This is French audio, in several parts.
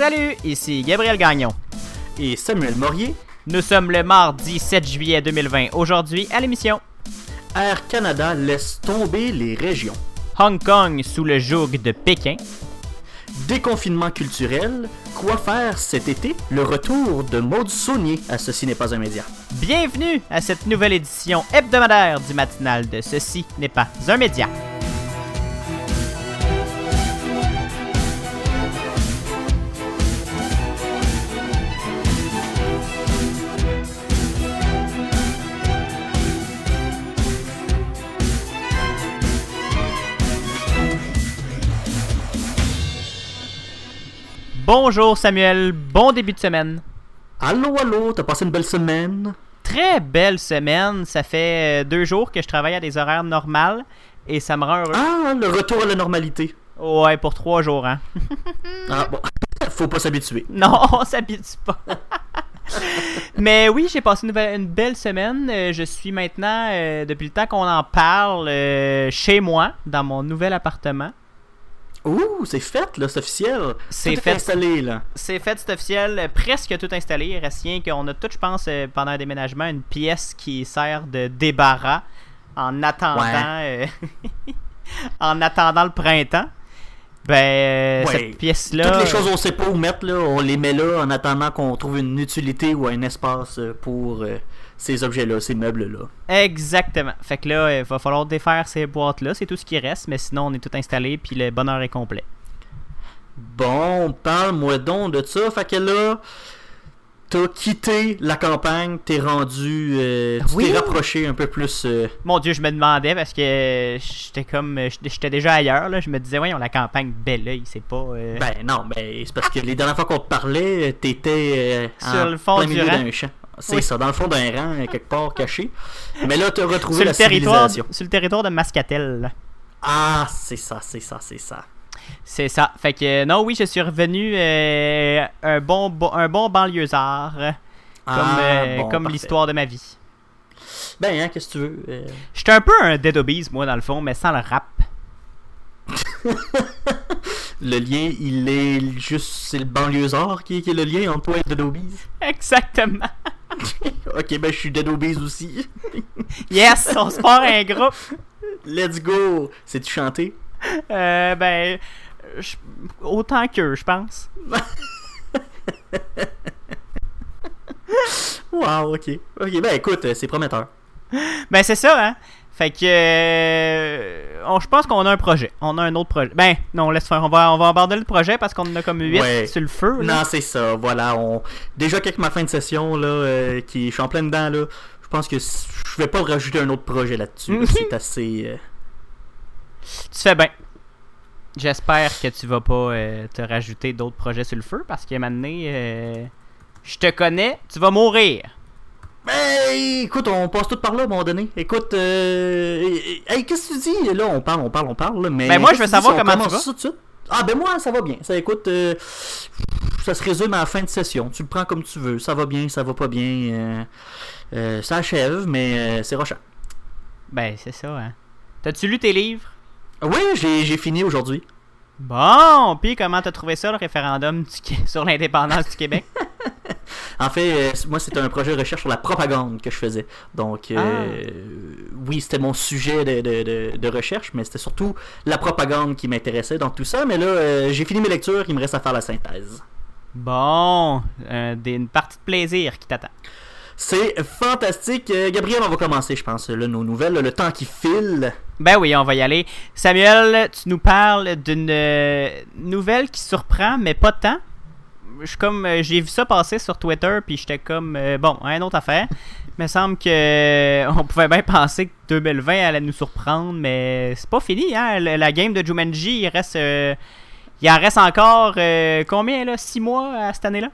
Salut, ici Gabriel Gagnon. Et Samuel Morier. Nous sommes le mardi 7 juillet 2020. Aujourd'hui, à l'émission. Air Canada laisse tomber les régions. Hong Kong sous le joug de Pékin. Déconfinement culturel. Quoi faire cet été? Le retour de Maud Saunier à Ceci n'est pas un média. Bienvenue à cette nouvelle édition hebdomadaire du matinal de Ceci n'est pas un média. Bonjour Samuel, bon début de semaine. Allô, allô, t'as passé une belle semaine? Très belle semaine. Ça fait euh, deux jours que je travaille à des horaires normales et ça me rend heureux. Ah, le retour à la normalité. Ouais, pour trois jours, hein. Ah bon, faut pas s'habituer. Non, on s'habitue pas. Mais oui, j'ai passé une, be- une belle semaine. Euh, Je suis maintenant, euh, depuis le temps qu'on en parle, euh, chez moi, dans mon nouvel appartement. Ouh, c'est fait, là, c'est officiel. C'est fait. installé, là. C'est fait, c'est officiel, presque tout installé. Il reste rien qu'on a tout, je pense, euh, pendant un déménagement, une pièce qui sert de débarras en attendant, euh, en attendant le printemps. Ben, euh, Ouais. cette pièce-là. Toutes les choses on sait pas où mettre, là, on les met là en attendant qu'on trouve une utilité ou un espace pour euh, ces objets-là, ces meubles-là. Exactement. Fait que là, il va falloir défaire ces boîtes-là. C'est tout ce qui reste, mais sinon, on est tout installé, puis le bonheur est complet. Bon, parle-moi donc de ça. Fait que là, t'as quitté la campagne, t'es rendu, euh, tu Oui. t'es rapproché un peu plus. euh, Mon Dieu, je me demandais parce que euh, j'étais comme. euh, J'étais déjà ailleurs, là. Je me disais, voyons, la campagne bel oeil, c'est pas. euh, Ben non, ben c'est parce que les dernières fois qu'on te parlait, t'étais euh, Sur en le fond plein du d'un champ. C'est Oui. ça, dans le fond d'un rang, euh, quelque part caché. Mais là, t'as retrouvé sur, la le territoire, civilisation. sur le territoire de Mascatel. Ah, c'est ça, c'est ça, c'est ça. C'est ça. Fait que, euh, non, oui, je suis revenu euh, un, bon, bo- un bon banlieusard. euh, Comme, Ah, bon, comme parfait. l'histoire de ma vie. Ben, hein, qu'est-ce que tu veux? J'étais un peu un Dead Obese, moi, dans le fond, mais sans le rap. le lien, il est juste. C'est le banlieusard qui, qui est le lien entre toi et Dead Obies. Exactement. ok, ben je suis Dead Obies aussi. Yes, on se part un groupe. Let's go! C'est-tu chanté? Euh, ben, je- autant qu'eux, je pense. Wow, ok. Ok, ben écoute, euh, c'est prometteur. Ben, c'est ça, hein. Fait que, euh, je pense qu'on a un projet. On a un autre projet. Ben, non, laisse faire. On va, on va abandonner le projet parce qu'on en a comme 8 Ouais. sur le feu. là. Non, c'est ça, voilà. On... Déjà qu'avec ma fin de session, là, euh, qui... je suis en plein dedans, là, je pense que je vais pas rajouter un autre projet là-dessus. là. c'est assez. euh, Tu fais bien. J'espère que tu vas pas te rajouter d'autres projets sur le feu parce qu'à un moment donné, je te connais, tu vas mourir. Ben, écoute, on passe tout par là à un moment donné. Écoute, euh... hey, qu'est-ce que tu dis? Là, on parle, on parle, on parle, là, mais. Ben, moi, je veux savoir si comment tu vas? ça? Ah, ben, moi, ça va bien. Ça, écoute, euh, ça se résume à la fin de session. Tu le prends comme tu veux. Ça va bien, ça va pas bien. euh, euh, ça achève, mais euh, c'est rochant. Ben, c'est ça, hein. T'as-tu lu tes livres? Oui, j'ai j'ai fini aujourd'hui. Bon, puis comment t'as trouvé ça, le référendum du sur l'indépendance du Québec? En fait, euh, moi, c'était un projet de recherche sur la propagande que je faisais. Donc, euh, oui, c'était mon sujet de, de- de- de recherche, mais c'était surtout la propagande qui m'intéressait dans tout ça. Mais là, euh, j'ai fini mes lectures, il me reste à faire la synthèse. Bon, euh, des- une partie de plaisir qui t'attend. C'est fantastique. Gabriel, on va commencer, je pense, là, nos nouvelles, le temps qui file. Ben oui, on va y aller. Samuel, tu nous parles d'une nouvelle qui surprend, mais pas tant. Je comme, euh, j'ai vu ça passer sur Twitter, puis j'étais comme, euh, bon, une autre affaire. Il me semble que euh, on pouvait bien penser que 2020 allait nous surprendre, mais c'est pas fini, hein. La game de Jumanji, il reste, euh, il en reste encore euh, combien là, 6 mois à cette année-là?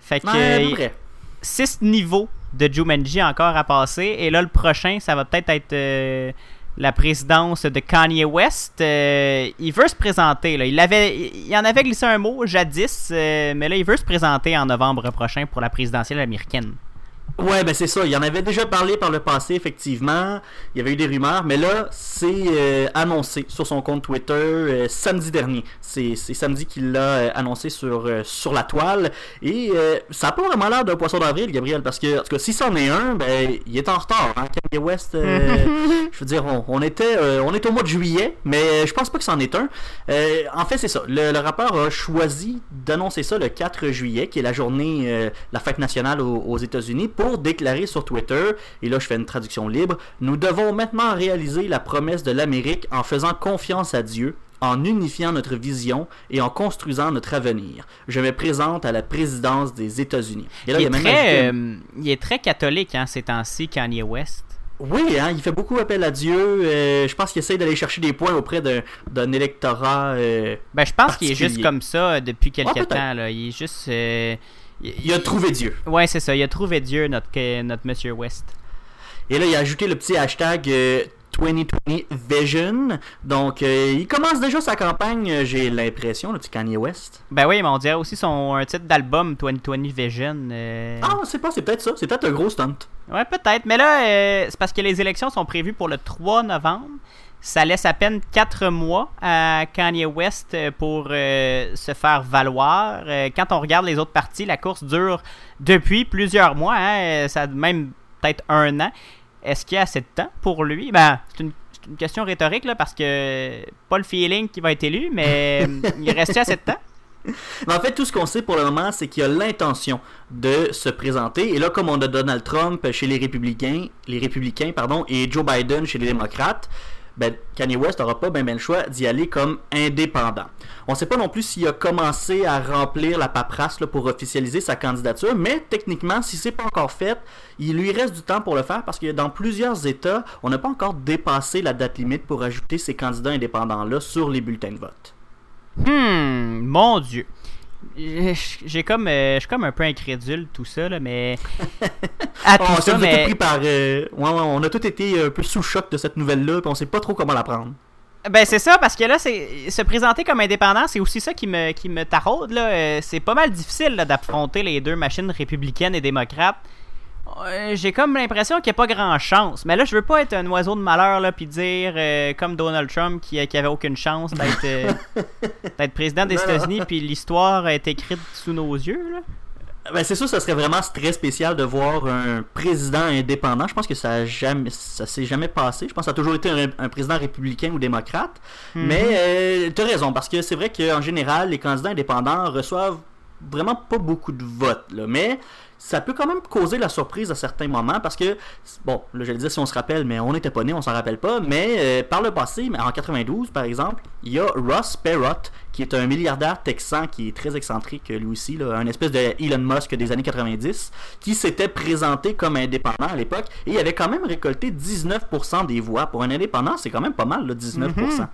Fait que Ouais, à peu euh, près. 6 niveaux de Jumanji encore à passer. Et là, le prochain, ça va peut-être être la présidence de Kanye West. Euh, il veut se présenter. Il, avait, en avait glissé un mot jadis, euh, mais là, il veut se présenter en novembre prochain pour la présidentielle américaine. Ouais, ben c'est ça. Il y en avait déjà parlé par le passé, effectivement. Il y avait eu des rumeurs, mais là, c'est euh, annoncé sur son compte Twitter euh, samedi dernier. C'est samedi qu'il l'a euh, annoncé sur, sur la toile. Et ça n'a pas vraiment l'air d'un poisson d'avril, Gabriel, parce que, en tout cas, si c'en est un, ben, il est en retard. Hein? Kanye West, je veux dire, on, était, on est au mois de juillet, mais je pense pas que c'en est un. en fait, c'est ça. Le, rappeur a choisi d'annoncer ça le 4 juillet, qui est la journée, la fête nationale aux, aux États-Unis, pour déclarer sur Twitter, et là je fais une traduction libre, nous devons maintenant réaliser la promesse de l'Amérique en faisant confiance à Dieu, en unifiant notre vision et en construisant notre avenir. Je me présente à la présidence des États-Unis. il, est très, euh, il est très catholique hein, ces temps-ci, Kanye West. Oui, hein, il fait beaucoup appel à Dieu. Euh, je pense qu'il essaie d'aller chercher des points auprès d'un électorat. Euh, ben, je pense qu'il est juste comme ça depuis quelques temps. Là. Il est juste. Il a trouvé Dieu. Ouais, c'est ça. Il a trouvé Dieu, notre, notre Monsieur West. Et là, il a ajouté le petit hashtag 2020 euh, Vision. Donc, euh, il commence déjà sa campagne, euh, j'ai l'impression, le petit Kanye West. Ben oui, mais on dirait aussi son un titre d'album 2020 Vision. Ah, c'est pas, c'est peut-être ça. C'est peut-être un gros stunt. Ouais, peut-être. Mais là, c'est parce que les élections sont prévues pour le 3 novembre ça laisse à peine 4 mois à Kanye West euh, pour euh, se faire valoir. Euh, quand on regarde les autres parties, la course dure depuis plusieurs mois, hein, ça même peut-être un an. Est-ce qu'il y a assez de temps pour lui? Ben, c'est une, question rhétorique là, parce que pas le feeling qui va être élu, mais il reste assez de temps? en fait, tout ce qu'on sait pour le moment, c'est qu'il a l'intention de se présenter. Et là, comme on a Donald Trump chez les républicains, les républicains pardon, et Joe Biden chez les démocrates, ben, Kanye West n'aura pas bien ben le choix d'y aller comme indépendant. On ne sait pas non plus s'il a commencé à remplir la paperasse pour officialiser sa candidature, mais techniquement, si c'est pas encore fait, il lui reste du temps pour le faire parce que dans plusieurs États, on n'a pas encore dépassé la date limite pour ajouter ces candidats indépendants-là sur les bulletins de vote. Hmm, mon Dieu j'ai comme euh, je suis comme un peu incrédule tout ça là, mais à tout oh, ça, mais... pris par euh, on a tous été un peu sous choc de cette nouvelle là puis on sait pas trop comment la prendre. Ben c'est ça parce que là c'est se présenter comme indépendant c'est aussi ça qui me qui me taraude là. Euh, c'est pas mal difficile d'affronter les deux machines républicaines et démocrates j'ai comme l'impression qu'il n'y a pas grand chance. Mais là, je veux pas être un oiseau de malheur là puis dire euh, comme Donald Trump qui, qui avait aucune chance d'être euh, président des États-Unis puis l'histoire est écrite sous nos yeux là. Ben c'est sûr, ça serait vraiment très spécial de voir un président indépendant. Je pense que ça jamais, ça s'est jamais passé. Je pense que ça a toujours été un, président républicain ou démocrate. Mhm. Mais euh, tu as raison, parce que c'est vrai qu'en général, les candidats indépendants reçoivent vraiment pas beaucoup de votes. Là. Mais ça peut quand même causer la surprise à certains moments parce que, bon, là je le dis si on se rappelle, mais on n'était pas né, on s'en rappelle pas, mais euh, par le passé, en 92 par exemple, il y a Ross Perot, qui est un milliardaire texan qui est très excentrique lui aussi, là, un espèce de Elon Musk des années 90, qui s'était présenté comme indépendant à l'époque et il avait quand même récolté 19% des voix. Pour un indépendant, c'est quand même pas mal, là, 19%. Mm-hmm.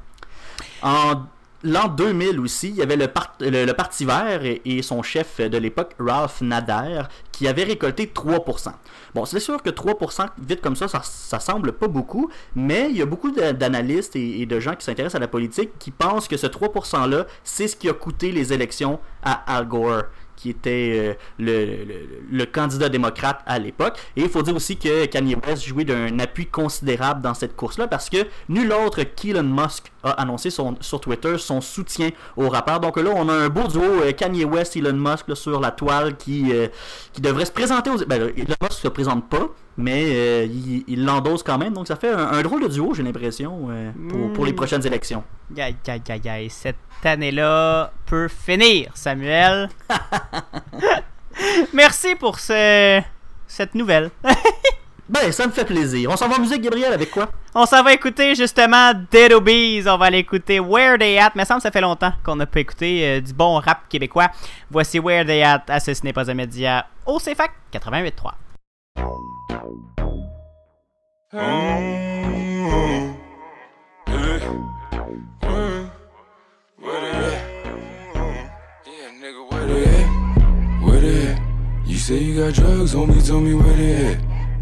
En l'an 2000 aussi, il y avait le, le, Parti vert et, son chef de l'époque, Ralph Nader, qui avait récolté 3%. Bon, c'est sûr que 3% vite comme ça, ça, semble pas beaucoup, mais il y a beaucoup d'analystes et, de gens qui s'intéressent à la politique qui pensent que ce 3%-là, c'est ce qui a coûté les élections à Al Gore qui était euh, le, candidat démocrate à l'époque. Et il faut dire aussi que Kanye West jouait d'un appui considérable dans cette course-là parce que nul autre qu'Elon Musk a annoncé son, sur Twitter son soutien au rappeur. Donc là, on a un beau duo euh, Kanye West, Elon Musk sur la toile qui, euh, qui devrait se présenter aux... Ben, Elon Musk se présente pas, mais il l'endosse quand même. Donc ça fait un, drôle de duo, j'ai l'impression, pour, pour, les hmm. prochaines élections. Aïe, aïe, aïe, aïe. Cette année-là peut finir, Samuel. Merci pour ce... cette nouvelle. ben, ça me fait plaisir. On s'en va en musique, Gabriel, avec quoi? On s'en va écouter justement Dead Obies. On va aller écouter Where They At. Mais ça me ça fait longtemps qu'on n'a pas écouté euh, du bon rap québécois. Voici Where They At à Ce n'est pas un média au CFAC 88.3. say you got drugs, homie, tell me where they at.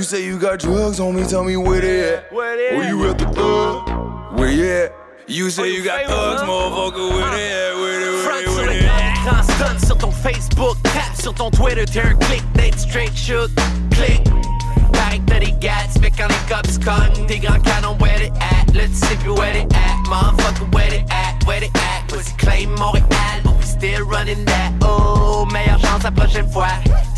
You say you got drugs, homie, tell me where they at. Where they Oh, you at the club? Where you at? You say oh, you got thugs, motherfucker, where they uh, at? Where they, where they, where they at? stun sur ton Facebook, tap sur ton Twitter, un click, d'être straight shoot, click. Pareil que t'as des gats, mais quand les cops cognent, tes grands canons, where they at? Là, tu sais plus where they at, motherfucker, where they at? Where they at? Vas-y, claim Montréal, but we still running that. Oh, meilleure chance la prochaine fois.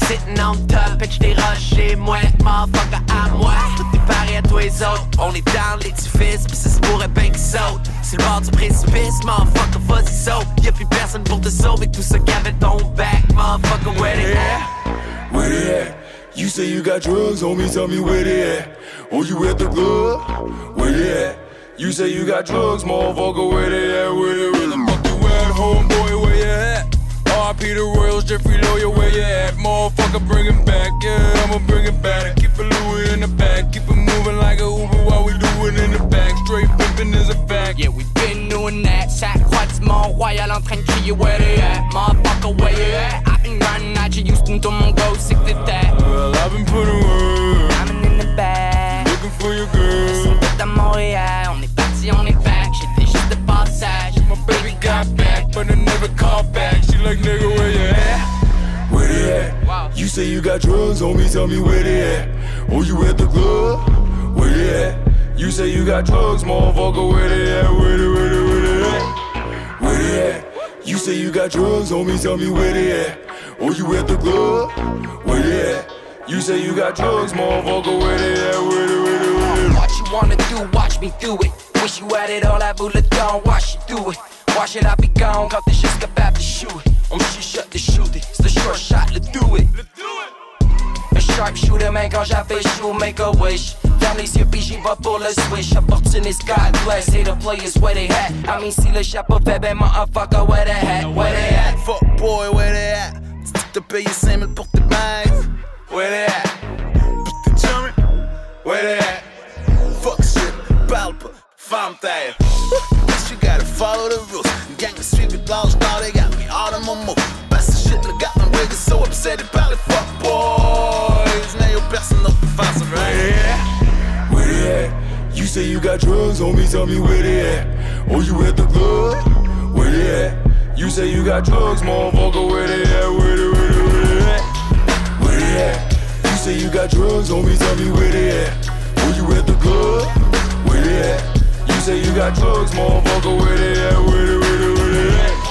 Sitting on top, et j't'ai rushé, moi, motherfucker, à moi. Tout est pareil à et les autres. On est dans l'édifice, pis ça se pourrait bien qu'ils sautent. C'est le bord du précipice, motherfucker, vas-y, saute. Y'a plus personne pour te sauver, tout ça qu'avait ton back, motherfucker, where they at? Where they at? You say you got drugs, homie, tell me where they at. Oh, you at the club? Where they at? You say you got drugs, motherfucker, where they at? Where they, where the fuck you at, homeboy, where at? RP the Royals, Jeffrey Lawyer, where you at? Motherfucker, bring it back, yeah, I'ma bring it back. Keep it Louis in the back, keep it moving like a Uber while we do it in the back. Straight pimpin' is a fact. Yeah, we been doing that. Ça croix du Mont-Royal en train de crier where they at. Motherfucker, where you at? I've been running out you Houston, mon go, c'est que t'étais. Well, I've been putting work, I'm in the back. looking for your girl. Sont tous à Montréal. On est parti, on est. got back, but I never called back. She like, nigga, where you at? Where they at? Wow. You say you got drugs, homie, tell me where they at. Oh, you at the club? Where they at? You say you got drugs, motherfucker, where they at? Where they, where they, where they at? Where they at? You say you got drugs, homie, tell me where they at. Oh, you at the club? Where they at? You say you got drugs, motherfucker, where they at? Where they, where they, where they at? What you wanna do, watch me do it. Wish you had it all, I voulais le temps, watch you do it. Watch should I be gone quand t'es juste capable de shoot it. Oh, On me chuchote de shoot it, c'est le short shot, let's do it. A sharp shooter, man, quand j'avais chaud, make a wish. Ferme les yeux, puis j'y vais pour le switch. Opportunist, God bless, hate the players where they at. I mean, si le chapeau fait, ben, motherfucker, where they at, where they at. Fuck boy, where they at? Te payes 5000 pour tes bags. Where they at? T'es jamais. Where they at? Fuck shit, parle pas, ferme Bitch, you gotta follow the rules. Gang of street with laws, now they got me all in my move. The shit, le got my niggas so upset about it. Fuck boys, now your personne d'autre pour faire ça, Where right? they at? Where they at? You say you got drugs, homie, tell me where they at. Oh, you at the club? Where they at? You say you got drugs, motherfucker, where they at? Where they, where they, where they at? Where they at? You say you got drugs, homie, tell me where they at. Oh, you at the club? Where they at? Say you got drugs, motherfucker, where they at? Where they, where they, where they at?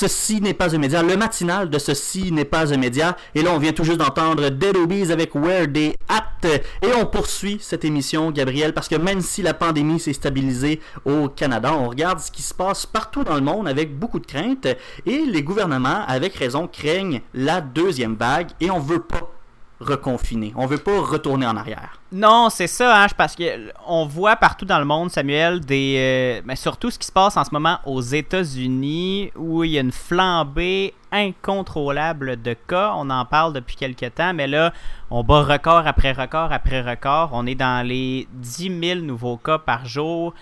Ceci n'est pas un média, le matinal de Ceci n'est pas un média. Et là, on vient tout juste d'entendre Dead Obies avec Where They At. Et on poursuit cette émission, Gabriel, parce que même si la pandémie s'est stabilisée au Canada, on regarde ce qui se passe partout dans le monde avec beaucoup de crainte. Et les gouvernements, avec raison, craignent la deuxième vague et on veut pas reconfiner. On veut pas retourner en arrière. Non, c'est ça, parce que on voit partout dans le monde, Samuel, euh, surtout ce qui se passe en ce moment aux États-Unis, où il y a une flambée incontrôlable de cas. On en parle depuis quelques temps, mais là, on bat record après record après record. On est dans les 10 000 nouveaux cas par jour.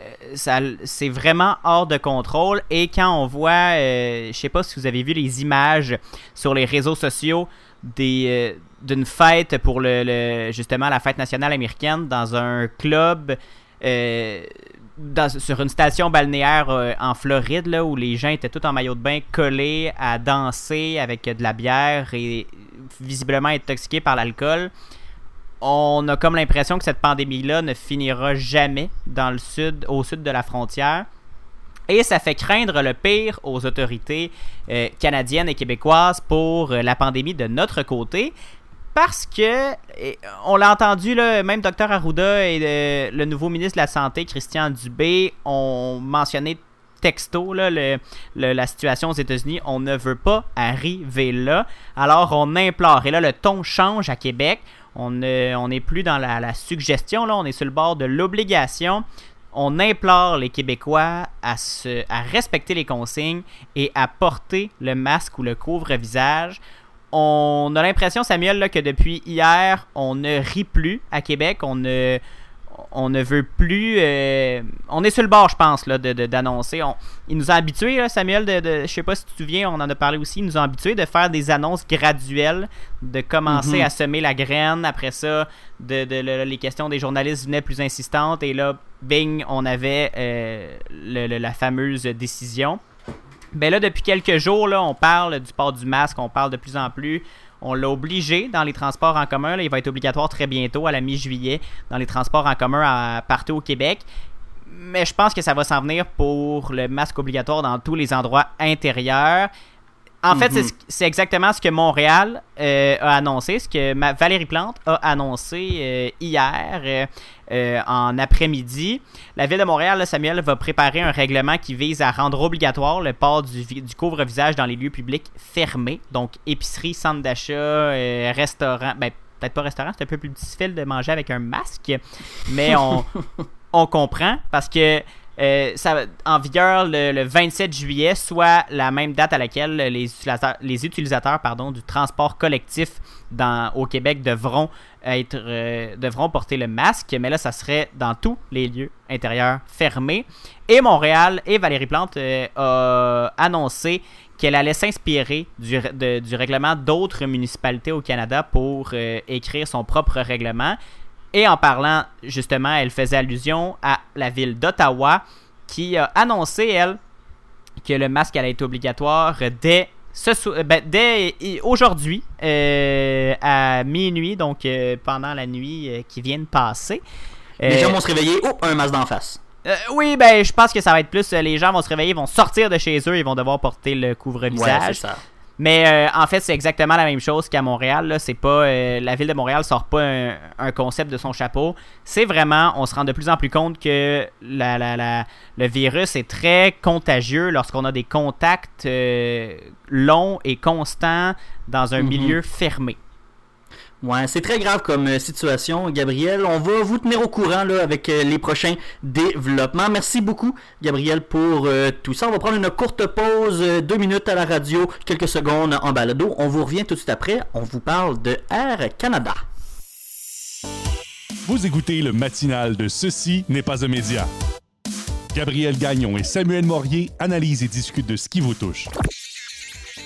Euh, c'est vraiment hors de contrôle. Et quand on voit, euh, je sais pas si vous avez vu les images sur les réseaux sociaux euh, d'une fête pour le, justement la fête nationale américaine dans un club euh, sur une station balnéaire euh, en Floride, là, où les gens étaient tous en maillot de bain, collés à danser avec de la bière et visiblement intoxiqués par l'alcool. On a comme l'impression que cette pandémie-là ne finira jamais dans le sud, au sud de la frontière. Et ça fait craindre le pire aux autorités euh, canadiennes et québécoises pour euh, la pandémie de notre côté. Parce que, et, on l'a entendu, là, même Dr Arruda et euh, le nouveau ministre de la Santé, Christian Dubé, ont mentionné texto là, la situation aux États-Unis. On ne veut pas arriver là. Alors, on implore. Et là, le ton change à Québec. On ne- on n'est plus dans la, suggestion, on est sur le bord de l'obligation. On implore les Québécois à, respecter les consignes et à porter le masque ou le couvre-visage. On a l'impression, Samuel, que depuis hier, on ne rit plus à Québec. On ne, on ne veut plus. euh, on est sur le bord, je pense, là, de, d'annoncer. On- il nous a habitués, là, Samuel, de, de- je sais pas si tu te souviens, on en a parlé aussi. Il nous a habitués de faire des annonces graduelles, de commencer Mhm. à semer la graine. Après ça, de, de- le- les questions des journalistes venaient plus insistantes. Et là, bing, on avait euh, le- le- la fameuse décision. Ben là, depuis quelques jours, là, on parle du port du masque, on parle de plus en plus. On l'a obligé dans les transports en commun. là. il va être obligatoire très bientôt, à la mi-juillet, dans les transports en commun partout au Québec. Mais je pense que ça va s'en venir pour le masque obligatoire dans tous les endroits intérieurs. En fait, c'est ce- c'est exactement ce que Montréal euh, a annoncé, ce que ma- Valérie Plante a annoncé euh, hier euh, en après-midi. La ville de Montréal, là, Samuel, va préparer un règlement qui vise à rendre obligatoire le port du, vi- du couvre-visage dans les lieux publics fermés, donc épicerie, centre d'achat, restaurant. Ben, peut-être pas restaurant, c'est un peu plus difficile de manger avec un masque, mais on, on comprend parce que euh, ça en vigueur le, le 27 juillet, soit la même date à laquelle les utilisateurs, les utilisateurs pardon, du transport collectif dans, au Québec devront être euh, devront porter le masque, mais là ça serait dans tous les lieux intérieurs fermés. Et Montréal et Valérie Plante euh, a annoncé qu'elle allait s'inspirer du, du règlement d'autres municipalités au Canada pour écrire son propre règlement. Et en parlant, justement, elle faisait allusion à la ville d'Ottawa qui a annoncé, elle, que le masque allait être obligatoire dès, ce euh, ben, dès aujourd'hui euh, à minuit, donc euh, pendant la nuit euh, qui vient de passer. Les gens vont se réveiller, oh, un masque d'en face. oui, ben je pense que ça va être plus. les gens vont se réveiller, vont sortir de chez eux, ils vont devoir porter le couvre-visage. Mais euh, en fait, c'est exactement la même chose qu'à Montréal. C'est pas euh, la ville de Montréal sort pas un, un concept de son chapeau. C'est vraiment, on se rend de plus en plus compte que la, la- la- le virus est très contagieux lorsqu'on a des contacts euh, longs et constants dans un Mhm. milieu fermé. Ouais, c'est très grave comme euh, situation, Gabriel. On va vous tenir au courant là, avec euh, les prochains développements. Merci beaucoup, Gabriel, pour euh, tout ça. On va prendre une courte pause, deux minutes à la radio, quelques secondes en balado. On vous revient tout de suite après. On vous parle de Air Canada. Vous écoutez le matinal de Ceci n'est pas un média. Gabriel Gagnon et Samuel Morier analysent et discutent de ce qui vous touche.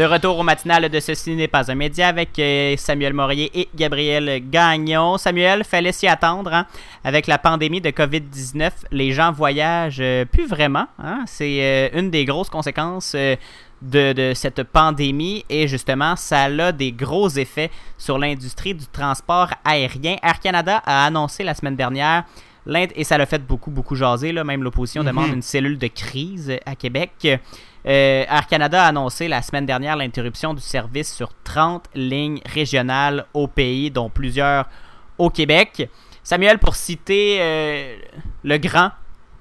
De retour au matinal de Ceci n'est pas un média avec euh, Samuel Morier et Gabriel Gagnon. Samuel, fallait s'y attendre. hein. Avec la pandémie de COVID-19, les gens voyagent euh, plus vraiment. hein. C'est euh, une des grosses conséquences de, de cette pandémie et justement, ça a des gros effets sur l'industrie du transport aérien. Air Canada a annoncé la semaine dernière l'Inde, et ça l'a fait beaucoup, beaucoup jaser. Là. Même l'opposition demande une cellule de crise à Québec. Euh, Air Canada a annoncé la semaine dernière l'interruption du service sur 30 lignes régionales au pays, dont plusieurs au Québec. Samuel, pour citer euh, le grand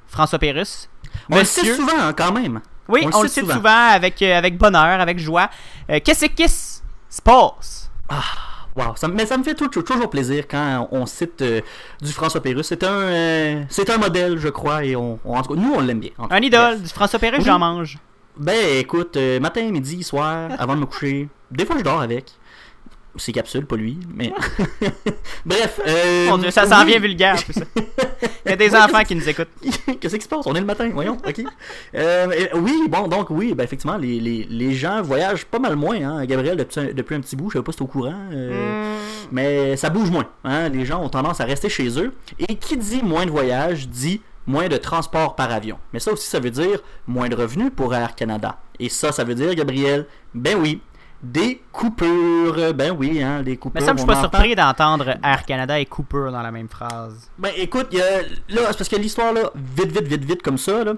François Pérus. On le sait souvent, hein, quand même. Oui, on, le cite souvent, avec, euh, avec bonheur, avec joie. Euh, Qu'est-ce qui se passe? wow. Ça, mais ça me fait toujours plaisir quand on cite euh, du François Pérusse. C'est un, euh, c'est un modèle, je crois, et on, on- en tout cas, nous, on l'aime bien. Un idole, Bref. du François Oui. j'en mange. Ben, écoute, euh, matin, midi, soir, avant de me coucher. Des fois, je dors avec. C'est capsule, pas lui, mais. Bref. Euh, Mon Dieu, ça s'en oui. vient vulgaire, tout ça. Il y a des Ouais, enfants qui nous écoutent. Qu'est-ce qui se passe? On est le matin, voyons, ok. Euh, oui, bon, donc oui, ben, effectivement, les, les, les gens voyagent pas mal moins, hein. Gabriel, depuis, un- depuis un petit bout, je sais pas si t'es au courant, euh, mais ça bouge moins, hein. Les gens ont tendance à rester chez eux. Et qui dit moins de voyages dit moins de transport par avion. Mais ça aussi, ça veut dire moins de revenus pour Air Canada. Et ça, ça veut dire, Gabriel, ben oui, des coupures. Ben oui, hein, des coupures. Mais ça, je suis pas surpris d'entendre Air Canada et Cooper dans la même phrase. ben écoute, y a- là, c'est parce que l'histoire là, vite, vite, vite, vite comme ça, là,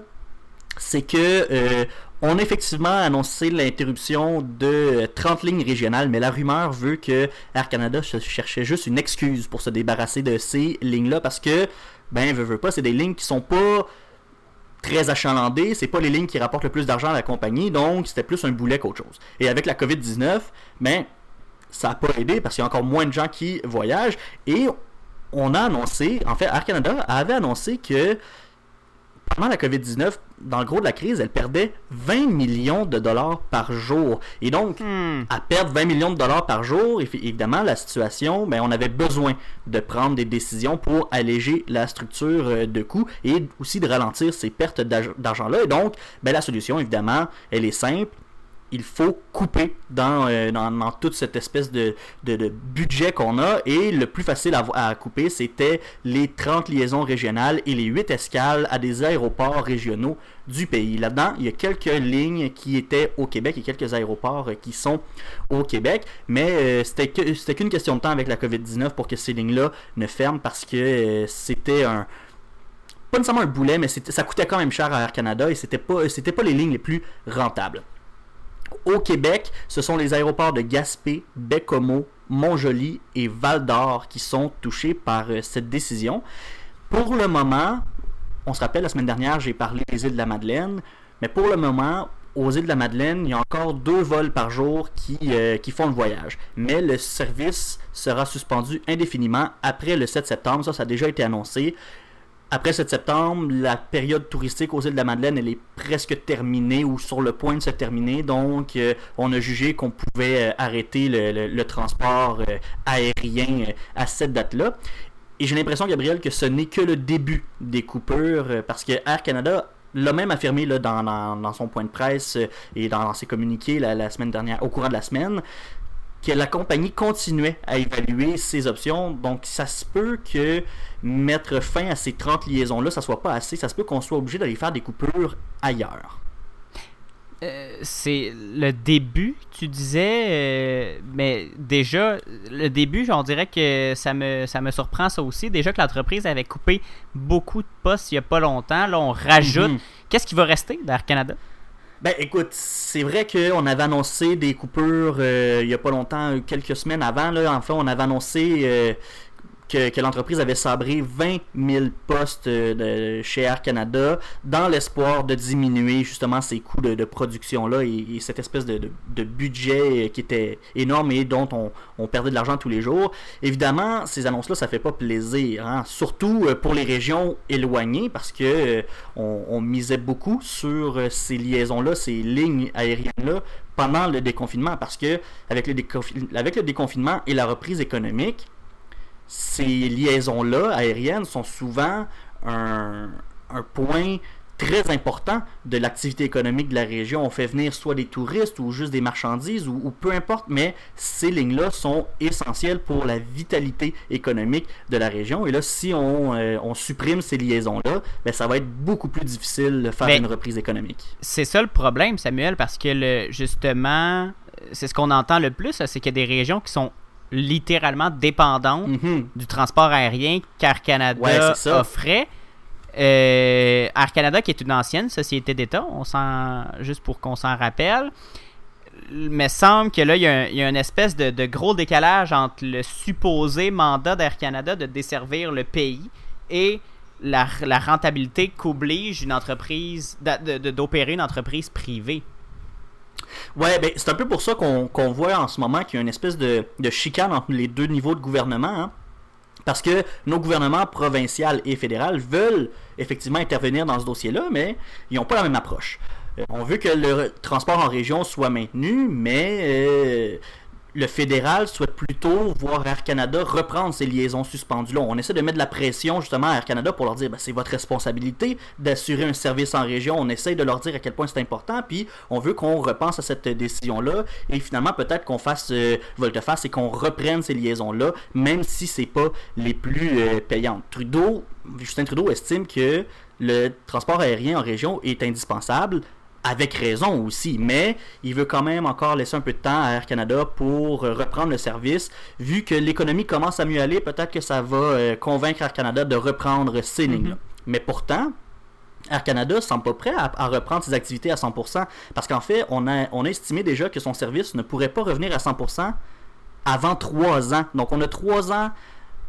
c'est que euh, on a effectivement annoncé l'interruption de 30 lignes régionales, mais la rumeur veut que Air Canada cherchait juste une excuse pour se débarrasser de ces lignes-là parce que, ben, veut, veut pas, c'est des lignes qui sont pas très achalandées, c'est pas les lignes qui rapportent le plus d'argent à la compagnie, donc c'était plus un boulet qu'autre chose. Et avec la COVID-19, ben, ça n'a pas aidé parce qu'il y a encore moins de gens qui voyagent et on a annoncé, en fait, Air Canada avait annoncé que pendant la COVID-19, dans le gros de la crise, elle perdait 20 millions de dollars par jour. Et donc, Hmm. à perdre 20 millions de dollars par jour, évidemment, la situation, ben, on avait besoin de prendre des décisions pour alléger la structure euh, de coûts et aussi de ralentir ces pertes d'arg- d'argent-là. Et donc, ben, la solution, évidemment, elle est simple. Il faut couper dans, euh, toute cette espèce de, budget qu'on a. Et le plus facile à, couper, c'était les 30 liaisons régionales et les 8 escales à des aéroports régionaux du pays. Là-dedans, il y a quelques lignes qui étaient au Québec et quelques aéroports euh, qui sont au Québec. Mais euh, c'était qu'une question de temps avec la COVID-19 pour que ces lignes-là ne ferment parce que c'était un pas nécessairement un boulet, mais ça coûtait quand même cher à Air Canada et c'était pas, c'était pas les lignes les plus rentables. Au Québec, ce sont les aéroports de Gaspé, Bécomo, Montjoli et Val-d'Or qui sont touchés par euh, cette décision. Pour le moment, on se rappelle, la semaine dernière, j'ai parlé des îles de la Madeleine, mais pour le moment, aux îles de la Madeleine, il y a encore deux vols par jour qui, euh, qui font le voyage. Mais le service sera suspendu indéfiniment après le 7 septembre. Ça, ça a déjà été annoncé. Après le 7 septembre, la période touristique aux îles de la Madeleine, est presque terminée ou sur le point de se terminer. Donc, euh, on a jugé qu'on pouvait euh, arrêter le, transport euh, aérien à cette date-là. Et j'ai l'impression, Gabriel, que ce n'est que le début des coupures, parce que Air Canada l'a même affirmé là, dans, son point de presse et dans, ses communiqués la semaine dernière, au courant de la semaine, que la compagnie continuait à évaluer ses options. Donc, ça se peut que mettre fin à ces 30 liaisons-là, ça soit pas assez. Ça se peut qu'on soit obligé d'aller faire des coupures ailleurs. Euh, c'est le début, tu disais, euh, mais déjà, le début, on dirait que ça me, ça me surprend ça aussi. Déjà que l'entreprise avait coupé beaucoup de postes il n'y a pas longtemps, là on rajoute. Mhm. Qu'est-ce qui va rester d'Air Canada? Ben écoute, c'est vrai qu'on avait annoncé des coupures euh, il y a pas longtemps, euh, quelques semaines avant. Là, enfin, on avait annoncé euh, que, l'entreprise avait sabré 20 000 postes euh, chez Air Canada dans l'espoir de diminuer justement ces coûts de, production-là et, et cette espèce de, budget euh, qui était énorme et dont on, perdait de l'argent tous les jours. Évidemment, ces annonces-là, ça fait pas plaisir, hein, surtout euh, pour les régions éloignées parce que on, misait beaucoup sur ces liaisons-là, ces lignes aériennes-là pendant le déconfinement parce que avec le, avec le déconfinement et la reprise économique, ces liaisons-là aériennes sont souvent un, un point très important de l'activité économique de la région. On fait venir soit des touristes ou juste des marchandises ou, ou peu importe, mais ces lignes-là sont essentielles pour la vitalité économique de la région. Et là, si on, euh, on supprime ces liaisons-là, ben, ça va être beaucoup plus difficile de faire Mais- une reprise économique. C'est ça le problème, Samuel, parce que le, justement, c'est ce qu'on entend le plus, c'est qu'il y a des régions qui sont littéralement dépendantes Mhm. du transport aérien qu'Air Canada offrait. Euh, Air Canada, qui est une ancienne société d'État, on s'en, juste pour qu'on s'en rappelle, mais semble que là, il y a, un- il y a une espèce de, de gros décalage entre le supposé mandat d'Air Canada de desservir le pays et la, la rentabilité qu'oblige une entreprise d'opérer une entreprise privée. Ouais, ben, c'est un peu pour ça qu'on voit en ce moment qu'il y a une espèce de, de chicane entre les deux niveaux de gouvernement. hein. Parce que nos gouvernements provincial et fédéral veulent effectivement intervenir dans ce dossier-là, mais ils n'ont pas la même approche. Euh, on veut que le transport en région soit maintenu, mais euh, le fédéral souhaite plutôt voir Air Canada reprendre ses liaisons suspendues. On essaie de mettre de la pression justement à Air Canada pour leur dire ben, c'est votre responsabilité d'assurer un service en région. On essaie de leur dire à quel point c'est important, puis on veut qu'on repense à cette décision-là et finalement peut-être qu'on fasse euh, volte-face et qu'on reprenne ces liaisons-là, même si c'est pas les plus euh, payantes. Trudeau, Justin Trudeau estime que le transport aérien en région est indispensable avec raison aussi, mais il veut quand même encore laisser un peu de temps à Air Canada pour euh, reprendre le service. Vu que l'économie commence à mieux aller, peut-être que ça va euh, convaincre Air Canada de reprendre ces lignes-là. Mais pourtant, Air Canada semble pas prêt à, à reprendre ses activités à 100%, parce qu'en fait, on a, on a estimé déjà que son service ne pourrait pas revenir à 100% avant 3 ans. Donc on a 3 ans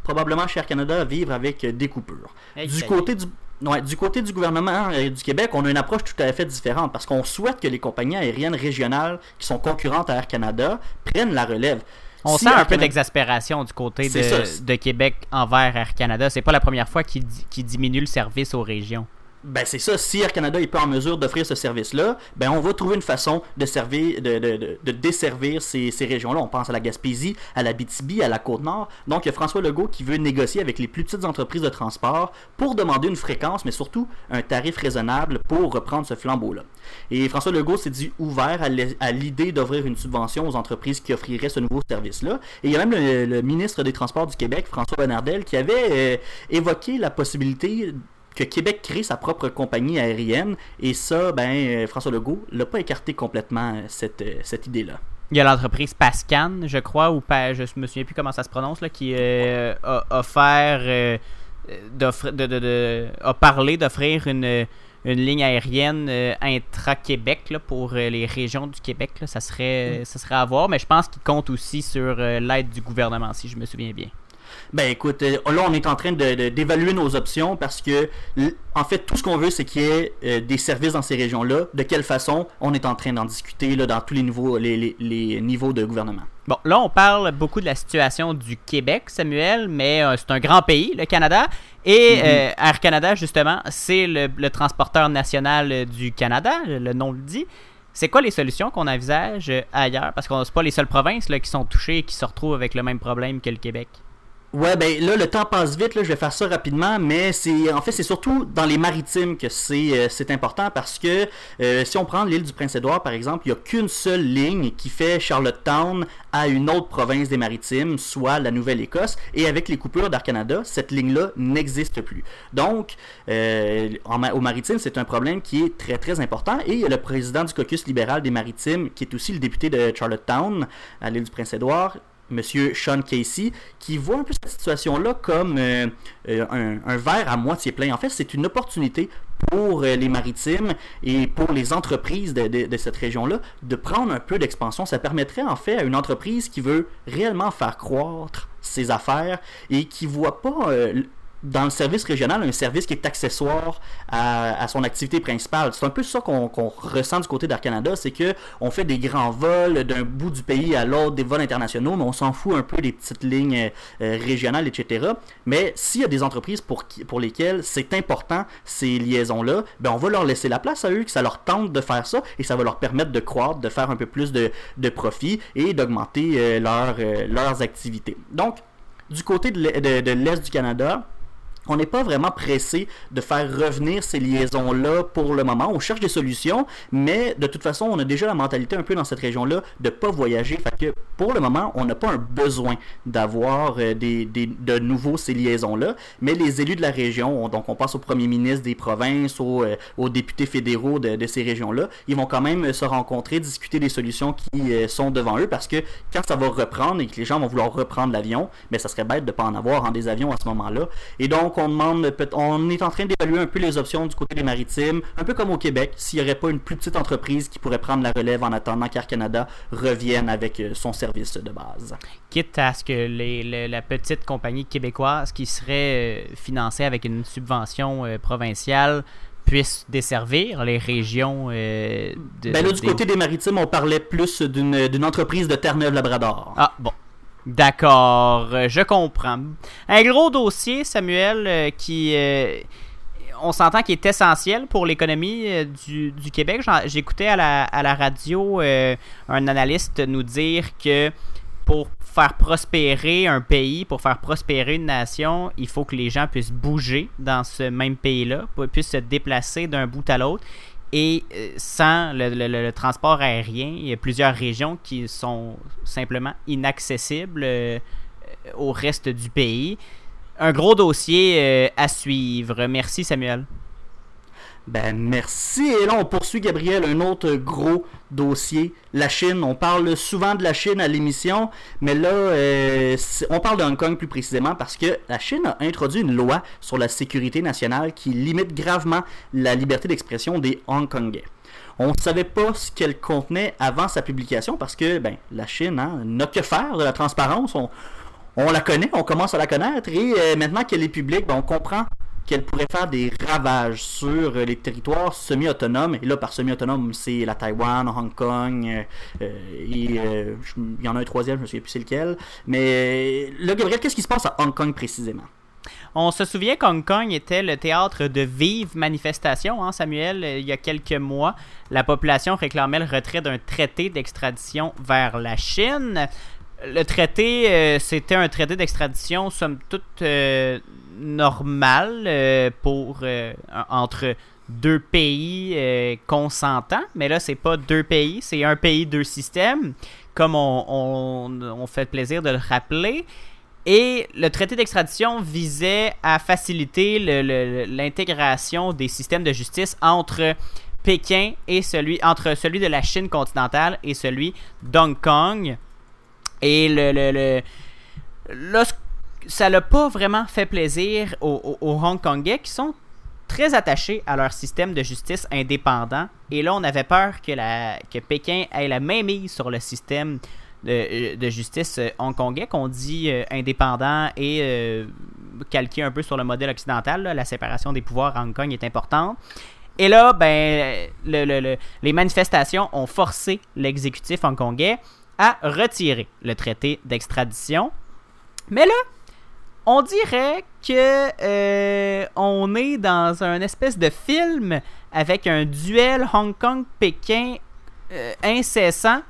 probablement chez Air Canada à vivre avec euh, des coupures. Hey, du côté du Ouais, du côté du gouvernement euh, du Québec, on a une approche tout à fait différente parce qu'on souhaite que les compagnies aériennes régionales qui sont concurrentes à Air Canada prennent la relève. On Si sent Air un peu d'exaspération du côté de, Québec envers Air Canada. C'est pas la première fois qu'il di- qu'il diminue le service aux régions. Ben c'est ça, si Air Canada n'est pas en mesure d'offrir ce service-là, ben on va trouver une façon de servir, de, de, de, de desservir ces, ces régions-là. On pense à la Gaspésie, à la BTB, à la Côte-Nord. Donc il y a François Legault qui veut négocier avec les plus petites entreprises de transport pour demander une fréquence, mais surtout un tarif raisonnable pour reprendre ce flambeau-là. Et François Legault s'est dit ouvert à l'idée d'offrir une subvention aux entreprises qui offriraient ce nouveau service-là. Et il y a même le, ministre des Transports du Québec, François Bonnardel, qui avait euh, évoqué la possibilité que Québec crée sa propre compagnie aérienne. Et ça, ben, euh, François Legault l'a pas écarté complètement, euh, cette, euh, cette idée-là. Il y a l'entreprise Pascan, je crois, ou pas, je me souviens plus comment ça se prononce, là, qui euh, a offert, euh, de, de- de- a parlé d'offrir une, une ligne aérienne euh, intra-Québec pour euh, les régions du Québec. là. Ça, serait, ça serait à voir, mais je pense qu'il compte aussi sur l'aide du gouvernement, si je me souviens bien. Ben écoute, euh, là on est en train de- de- d'évaluer nos options parce que en fait tout ce qu'on veut c'est qu'il y ait euh, des services dans ces régions-là. De quelle façon On est en train d'en discuter là, dans tous les niveaux, les, les- les niveaux de gouvernement. Bon, là, on parle beaucoup de la situation du Québec, Samuel, mais euh, c'est un grand pays, le Canada. Et euh, Air Canada, justement, c'est le, le transporteur national du Canada, le nom le dit. C'est quoi les solutions qu'on envisage ailleurs? Parce que c'est pas les seules provinces là, qui sont touchées et qui se retrouvent avec le même problème que le Québec. Ouais, ben là, le temps passe vite, je vais faire ça rapidement, mais c'est en fait, c'est surtout dans les maritimes que c'est euh, important parce que euh, si on prend l'île du Prince-Édouard, par exemple, il n'y a qu'une seule ligne qui fait Charlottetown à une autre province des maritimes, soit la Nouvelle-Écosse, et avec les coupures d'Air Canada, cette ligne-là n'existe plus. Donc, euh, en aux maritimes, c'est un problème qui est très très important, et le président du caucus libéral des maritimes, qui est aussi le député de Charlottetown, à l'île du Prince-Édouard, Monsieur Sean Casey, qui voit un peu cette situation-là comme euh, euh, un, verre à moitié plein. En fait, c'est une opportunité pour euh, les maritimes et pour les entreprises de, cette région-là de prendre un peu d'expansion. Ça permettrait en fait à une entreprise qui veut réellement faire croître ses affaires et qui voit pas dans le service régional un service qui est accessoire à, son activité principale. C'est un peu ça qu'on ressent du côté d'Air Canada, c'est que on fait des grands vols d'un bout du pays à l'autre, des vols internationaux, mais on s'en fout un peu des petites lignes euh, régionales, etc. Mais s'il y a des entreprises pour, lesquelles c'est important ces liaisons-là, ben on va leur laisser la place à eux, que ça leur tente de faire ça, et ça va leur permettre de croître, de faire un peu plus de, profit et d'augmenter euh, leur, euh, leurs activités. Donc, du côté de l'Est du Canada, on n'est pas vraiment pressé de faire revenir ces liaisons-là pour le moment. On cherche des solutions, mais de toute façon, on a déjà la mentalité un peu dans cette région-là de pas voyager. Fait que pour le moment, on n'a pas un besoin d'avoir euh, des, des- de nouveau ces liaisons-là. Mais les élus de la région, on- donc on passe au premier ministre des provinces, aux, euh, aux députés fédéraux de, ces régions-là, ils vont quand même euh, se rencontrer, discuter des solutions qui sont devant eux parce que quand ça va reprendre et que les gens vont vouloir reprendre l'avion, mais ça serait bête de pas en avoir en des avions à ce moment-là. Et donc on demande, on est en train d'évaluer un peu les options du côté des maritimes, un peu comme au Québec, s'il n'y aurait pas une plus petite entreprise qui pourrait prendre la relève en attendant qu'Air Canada revienne avec euh, son service de base. Quitte à ce que les- la petite compagnie québécoise qui serait euh, financée avec une subvention euh, provinciale puisse desservir les régions euh, de, Ben là, du des- côté des maritimes, on parlait plus d'une d'une entreprise de Terre-Neuve-Labrador. Ah, bon. D'accord, euh, je comprends. Un gros dossier, Samuel, euh, qui, euh, on s'entend qu'il est essentiel pour l'économie du, Québec. J'écoutais à la, radio un analyste nous dire que pour faire prospérer un pays, pour faire prospérer une nation, il faut que les gens puissent bouger dans ce même pays-là, pu- puissent se déplacer d'un bout à l'autre. Et euh, sans le, transport aérien, il y a plusieurs régions qui sont simplement inaccessibles euh, au reste du pays. Un gros dossier euh, à suivre. Merci Samuel. Ben merci. Et là, on poursuit, Gabriel, un autre gros dossier, la Chine. On parle souvent de la Chine à l'émission, mais là, euh, on parle de Hong Kong plus précisément parce que la Chine a introduit une loi sur la sécurité nationale qui limite gravement la liberté d'expression des Hongkongais. On ne savait pas ce qu'elle contenait avant sa publication parce que ben, la Chine hein, n'a que faire de la transparence. On, on la connaît, on commence à la connaître et euh, maintenant qu'elle est publique, ben, on comprend qu'elle pourrait faire des ravages sur les territoires semi-autonomes. Et là, par semi-autonome, c'est la Taïwan, Hong Kong, euh, euh, et euh, il y en a un troisième, je me souviens plus c'est lequel. Mais là, Gabriel, qu'est-ce qui se passe à Hong Kong précisément? On se souvient qu'Hong Kong était le théâtre de vives manifestations, hein, Samuel, il y a quelques mois. La population réclamait le retrait d'un traité d'extradition vers la Chine. Le traité, euh, c'était un traité d'extradition, somme toute, euh, normal euh, pour euh, entre deux pays consentants. Mais là, c'est pas deux pays, c'est un pays, deux systèmes, comme on, on, fait plaisir de le rappeler. Et le traité d'extradition visait à faciliter l'intégration des systèmes de justice entre Pékin et celui entre celui de la Chine continentale et celui d'Hong Kong. Et le, le, le- ça l'a pas vraiment fait plaisir aux, aux- aux Hongkongais qui sont très attachés à leur système de justice indépendant. Et là, on avait peur que, la, que Pékin ait la même mise sur le système de, de justice euh, hongkongais, qu'on dit euh, indépendant et euh, calqué un peu sur le modèle occidental. La séparation des pouvoirs à Hong Kong est importante. Et là, ben, le- le- le- les manifestations ont forcé l'exécutif hongkongais à retirer le traité d'extradition. Mais là, on dirait que euh, on est dans un espèce de film avec un duel Hong Kong-Pékin euh, incessant.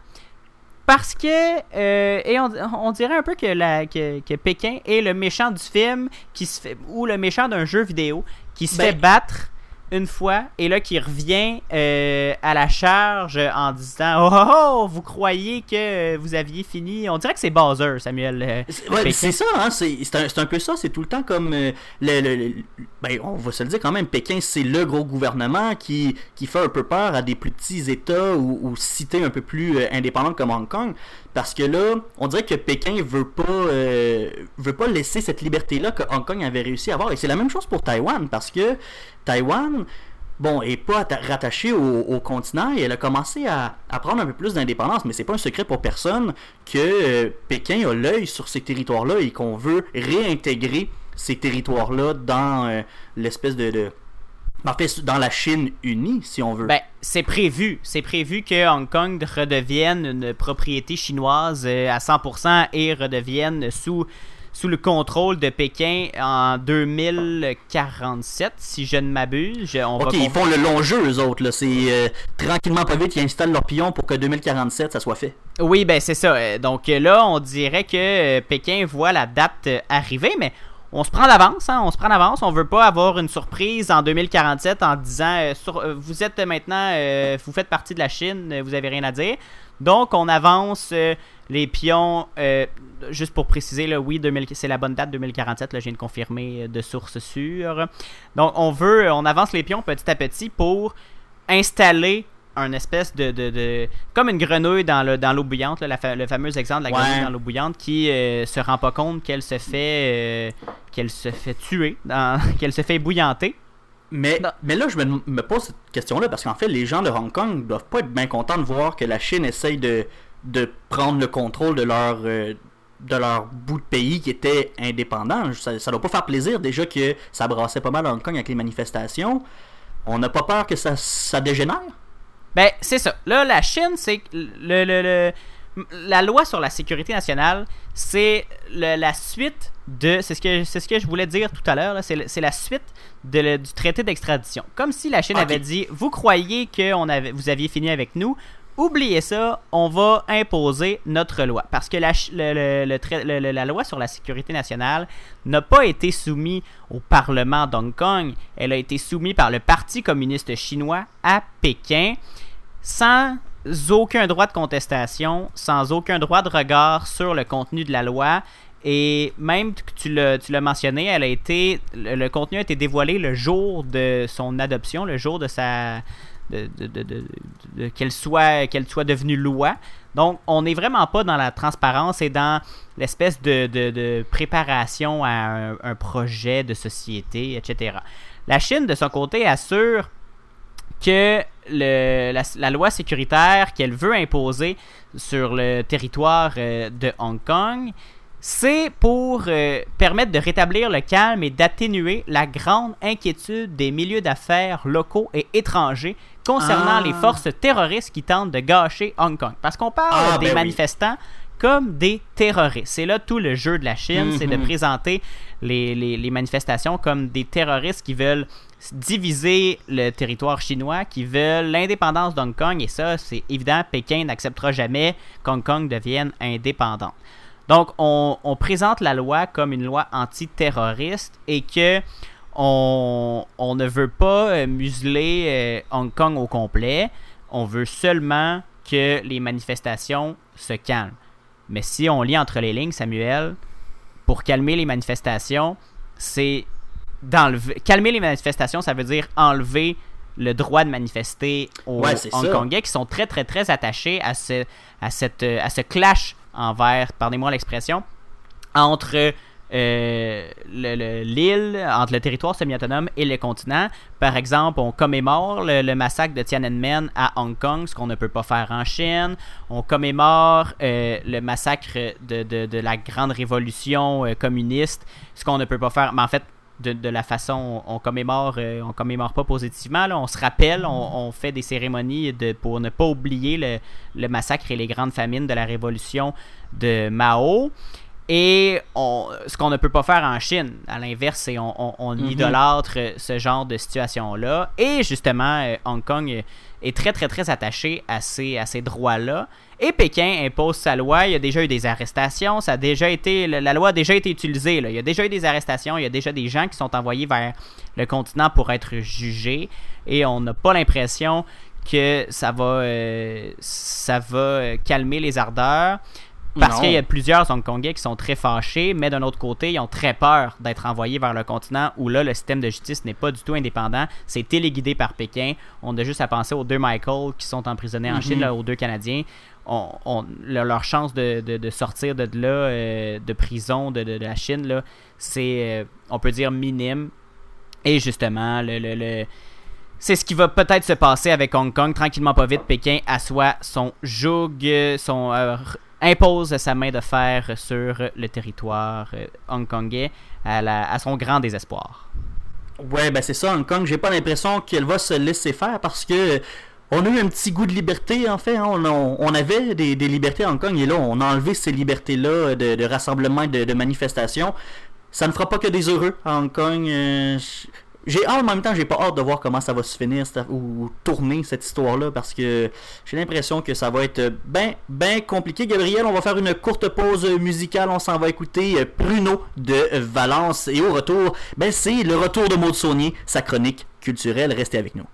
Parce que, euh, et on, on dirait un peu que, la, que, que Pékin est le méchant du film qui se fait, ou le méchant d'un jeu vidéo qui se Ben- fait battre une fois et là qui revient euh, à la charge en disant oh, oh, oh, vous croyez que vous aviez fini? On dirait que c'est Bowser Samuel euh, C'est- ouais, ça, hein, c'est c'est un, peu ça, c'est tout le temps comme euh, le, le- le- ben, on va se le dire quand même, Pékin c'est le gros gouvernement qui, qui fait un peu peur à des plus petits États ou, ou cités un peu plus indépendantes comme Hong Kong, parce que là, on dirait que Pékin veut pas euh, veut pas laisser cette liberté là que Hong Kong avait réussi à avoir, et c'est la même chose pour Taïwan, parce que Taïwan bon, est pas atta- rattachée au, continent et elle a commencé à, prendre un peu plus d'indépendance, mais c'est pas un secret pour personne que euh, Pékin a l'œil sur ces territoires-là et qu'on veut réintégrer ces territoires-là dans euh, l'espèce de- En fait, dans la Chine unie, si on veut. Ben, c'est prévu. C'est prévu que Hong Kong redevienne une propriété chinoise euh, à 100% et redevienne sous, sous le contrôle de Pékin en 2047, si je ne m'abuse. Ok, ils font le long jeu, eux autres. là. C'est euh, tranquillement pas vite, ils installent leur pion pour que 2047, ça soit fait. Oui, ben c'est ça. Euh, Donc euh, là, on dirait que Pékin voit la date arriver, mais on se prend d'avance, hein, on se prend. On veut pas avoir une surprise en 2047 en disant euh, euh, vous êtes maintenant, euh, vous faites partie de la Chine, vous avez rien à dire. Donc on avance les pions, juste pour préciser, là, oui, 2000 c'est la bonne date 2047, là, je viens de confirmer de sources sûres. Donc on veut, on avance les pions petit à petit pour installer un espèce de, de, de- comme une grenouille dans le dans l'eau bouillante là, la fa- le fameux exemple de la Ouais. grenouille dans l'eau bouillante qui euh, se rend pas compte qu'elle se fait euh, qu'elle se fait tuer qu'elle se fait bouillanter Mais, Non. mais là, je me, me pose cette question-là parce qu'en fait, les gens de Hong Kong doivent pas être bien contents de voir que la Chine essaye de, de prendre le contrôle de leur, euh, de leur bout de pays qui était indépendant. Ça, ça doit pas faire plaisir déjà que ça brassait pas mal à Hong Kong avec les manifestations. On n'a pas peur que ça, ça dégénère? Ben, c'est ça. Là, la Chine, c'est le, le- le- la loi sur la sécurité nationale, c'est la suite de. C'est ce, que, ce que je voulais dire tout à l'heure. C'est, la suite de le- du traité d'extradition. Comme si la Chine avait dit Vous croyez que on avait, vous aviez fini avec nous Oubliez ça, on va imposer notre loi. Parce que la, loi sur la sécurité nationale n'a pas été soumise au Parlement d'Hong Kong. Elle a été soumise par le Parti communiste chinois à Pékin sans aucun droit de contestation, sans aucun droit de regard sur le contenu de la loi. Et même que tu l'as, mentionné, elle a été, le contenu a été dévoilé le jour de son adoption, le jour de sa, qu'elle soit, qu'elle soit devenue loi. Donc, on n'est vraiment pas dans la transparence et dans l'espèce de, de- préparation à un, projet de société, etc. La Chine, de son côté, assure que le- la, la loi sécuritaire qu'elle veut imposer sur le territoire euh, de Hong Kong, c'est pour euh, permettre de rétablir le calme et d'atténuer la grande inquiétude des milieux d'affaires locaux et étrangers concernant Ah. les forces terroristes qui tentent de gâcher Hong Kong. Parce qu'on parle Ah, des ben oui. manifestants comme des terroristes. C'est là tout le jeu de la Chine, c'est de Mhm. présenter les, les- les manifestations comme des terroristes qui veulent diviser le territoire chinois, qui veulent l'indépendance d'Hong Kong. Et ça, c'est évident, Pékin n'acceptera jamais qu'Hong Kong devienne indépendante. Donc, on, on présente la loi comme une loi antiterroriste et que on, on ne veut pas euh, museler euh, Hong Kong au complet. On veut seulement que les manifestations se calment. Mais si on lit entre les lignes, Samuel, pour calmer les manifestations, c'est d'enlever. Calmer les manifestations, ça veut dire enlever le droit de manifester aux Ouais. Hongkongais qui sont très, très, très attachés à ce, à cette, euh, à ce clash envers, pardonnez-moi l'expression, entre euh, le- le- l'île, entre le territoire semi-autonome et le continent. Par exemple, on commémore le, massacre de Tiananmen à Hong Kong, ce qu'on ne peut pas faire en Chine. On commémore euh, le massacre de, de- la grande révolution euh, communiste, ce qu'on ne peut pas faire. Mais en fait, de, la façon on commémore, euh, on commémore pas positivement. là. On se rappelle, on, fait des cérémonies de, pour ne pas oublier le massacre et les grandes famines de la révolution de Mao. Et on, ce qu'on ne peut pas faire en Chine, à l'inverse, c'est on, on, on Mhm. idolâtre ce genre de situation-là. Et justement, euh, Hong Kong est très, très, très attaché à ces, à ces droits-là. Et Pékin impose sa loi. Il y a déjà eu des arrestations. Ça a déjà été, la loi a déjà été utilisée. là. Il y a déjà eu des arrestations. Il y a déjà des gens qui sont envoyés vers le continent pour être jugés. Et on n'a pas l'impression que ça va, euh, ça va calmer les ardeurs. Parce qu'il y a plusieurs Hongkongais qui sont très fâchés, mais d'un autre côté, ils ont très peur d'être envoyés vers le continent où là, le système de justice n'est pas du tout indépendant. C'est téléguidé par Pékin. On a juste à penser aux deux Michael qui sont emprisonnés en Mhm. Chine, là, aux deux Canadiens. On, on- le- leur chance de, de- de sortir de là, euh, de prison, de, la Chine, là, c'est, euh, on peut dire, minime. Et justement, le, le- le- c'est ce qui va peut-être se passer avec Hong Kong. Tranquillement, pas vite, Pékin assoit son joug, euh, son, euh, impose sa main de fer sur le territoire euh, hongkongais à, la- à son grand désespoir. Ouais, ben c'est ça, Hong Kong. J'ai pas l'impression qu'elle va se laisser faire parce que on a eu un petit goût de liberté, en fait. hein. On, on- avait des, des libertés à Hong Kong et là, on a enlevé ces libertés-là de, de rassemblement de, de manifestation. Ça ne fera pas que des heureux à Hong Kong. euh, j'ai hâte, en même temps, j'ai pas hâte de voir comment ça va se finir ou tourner cette histoire-là parce que j'ai l'impression que ça va être ben, ben compliqué. Gabriel, on va faire une courte pause musicale. On s'en va écouter euh, Bruno de Valence et au retour, ben c'est le retour de Maud Saunier, sa chronique culturelle. Restez avec nous.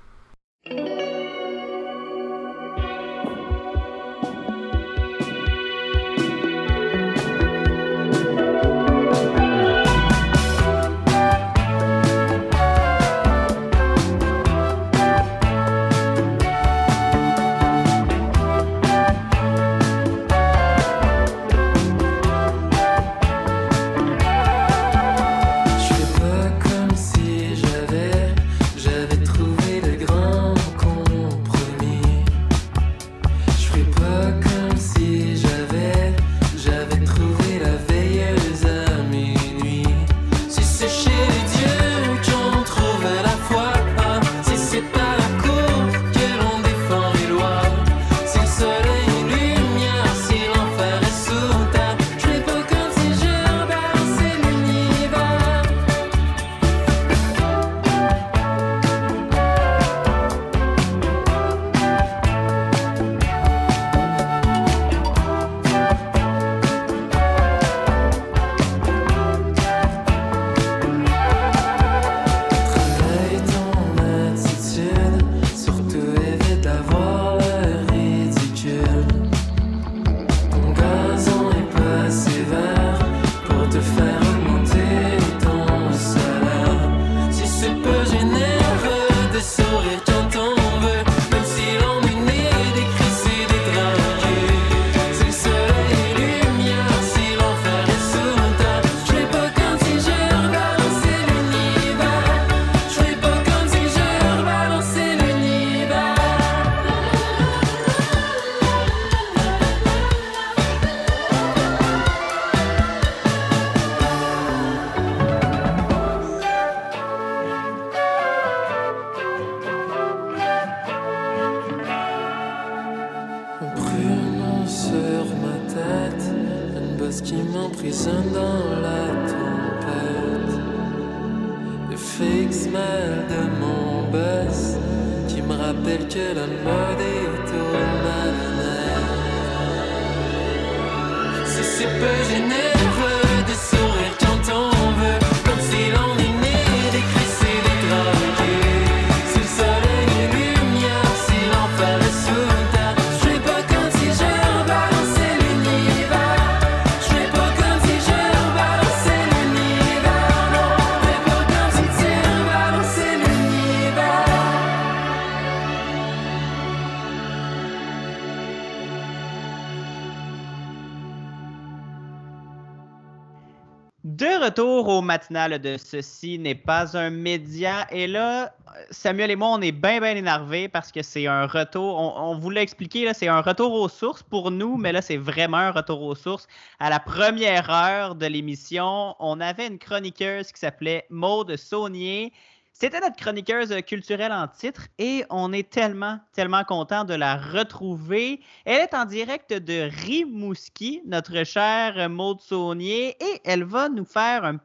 De Ceci n'est pas un média. Et là, Samuel et moi, on est bien, bien énervés parce que c'est un retour. On, on vous l'a expliqué, c'est un retour aux sources pour nous, mais là, c'est vraiment un retour aux sources. À la première heure de l'émission, on avait une chroniqueuse qui s'appelait Maude Saunier. C'était notre chroniqueuse culturelle en titre et on est tellement, tellement content de la retrouver. Elle est en direct de Rimouski, notre chère Maude Saunier, et elle va nous faire une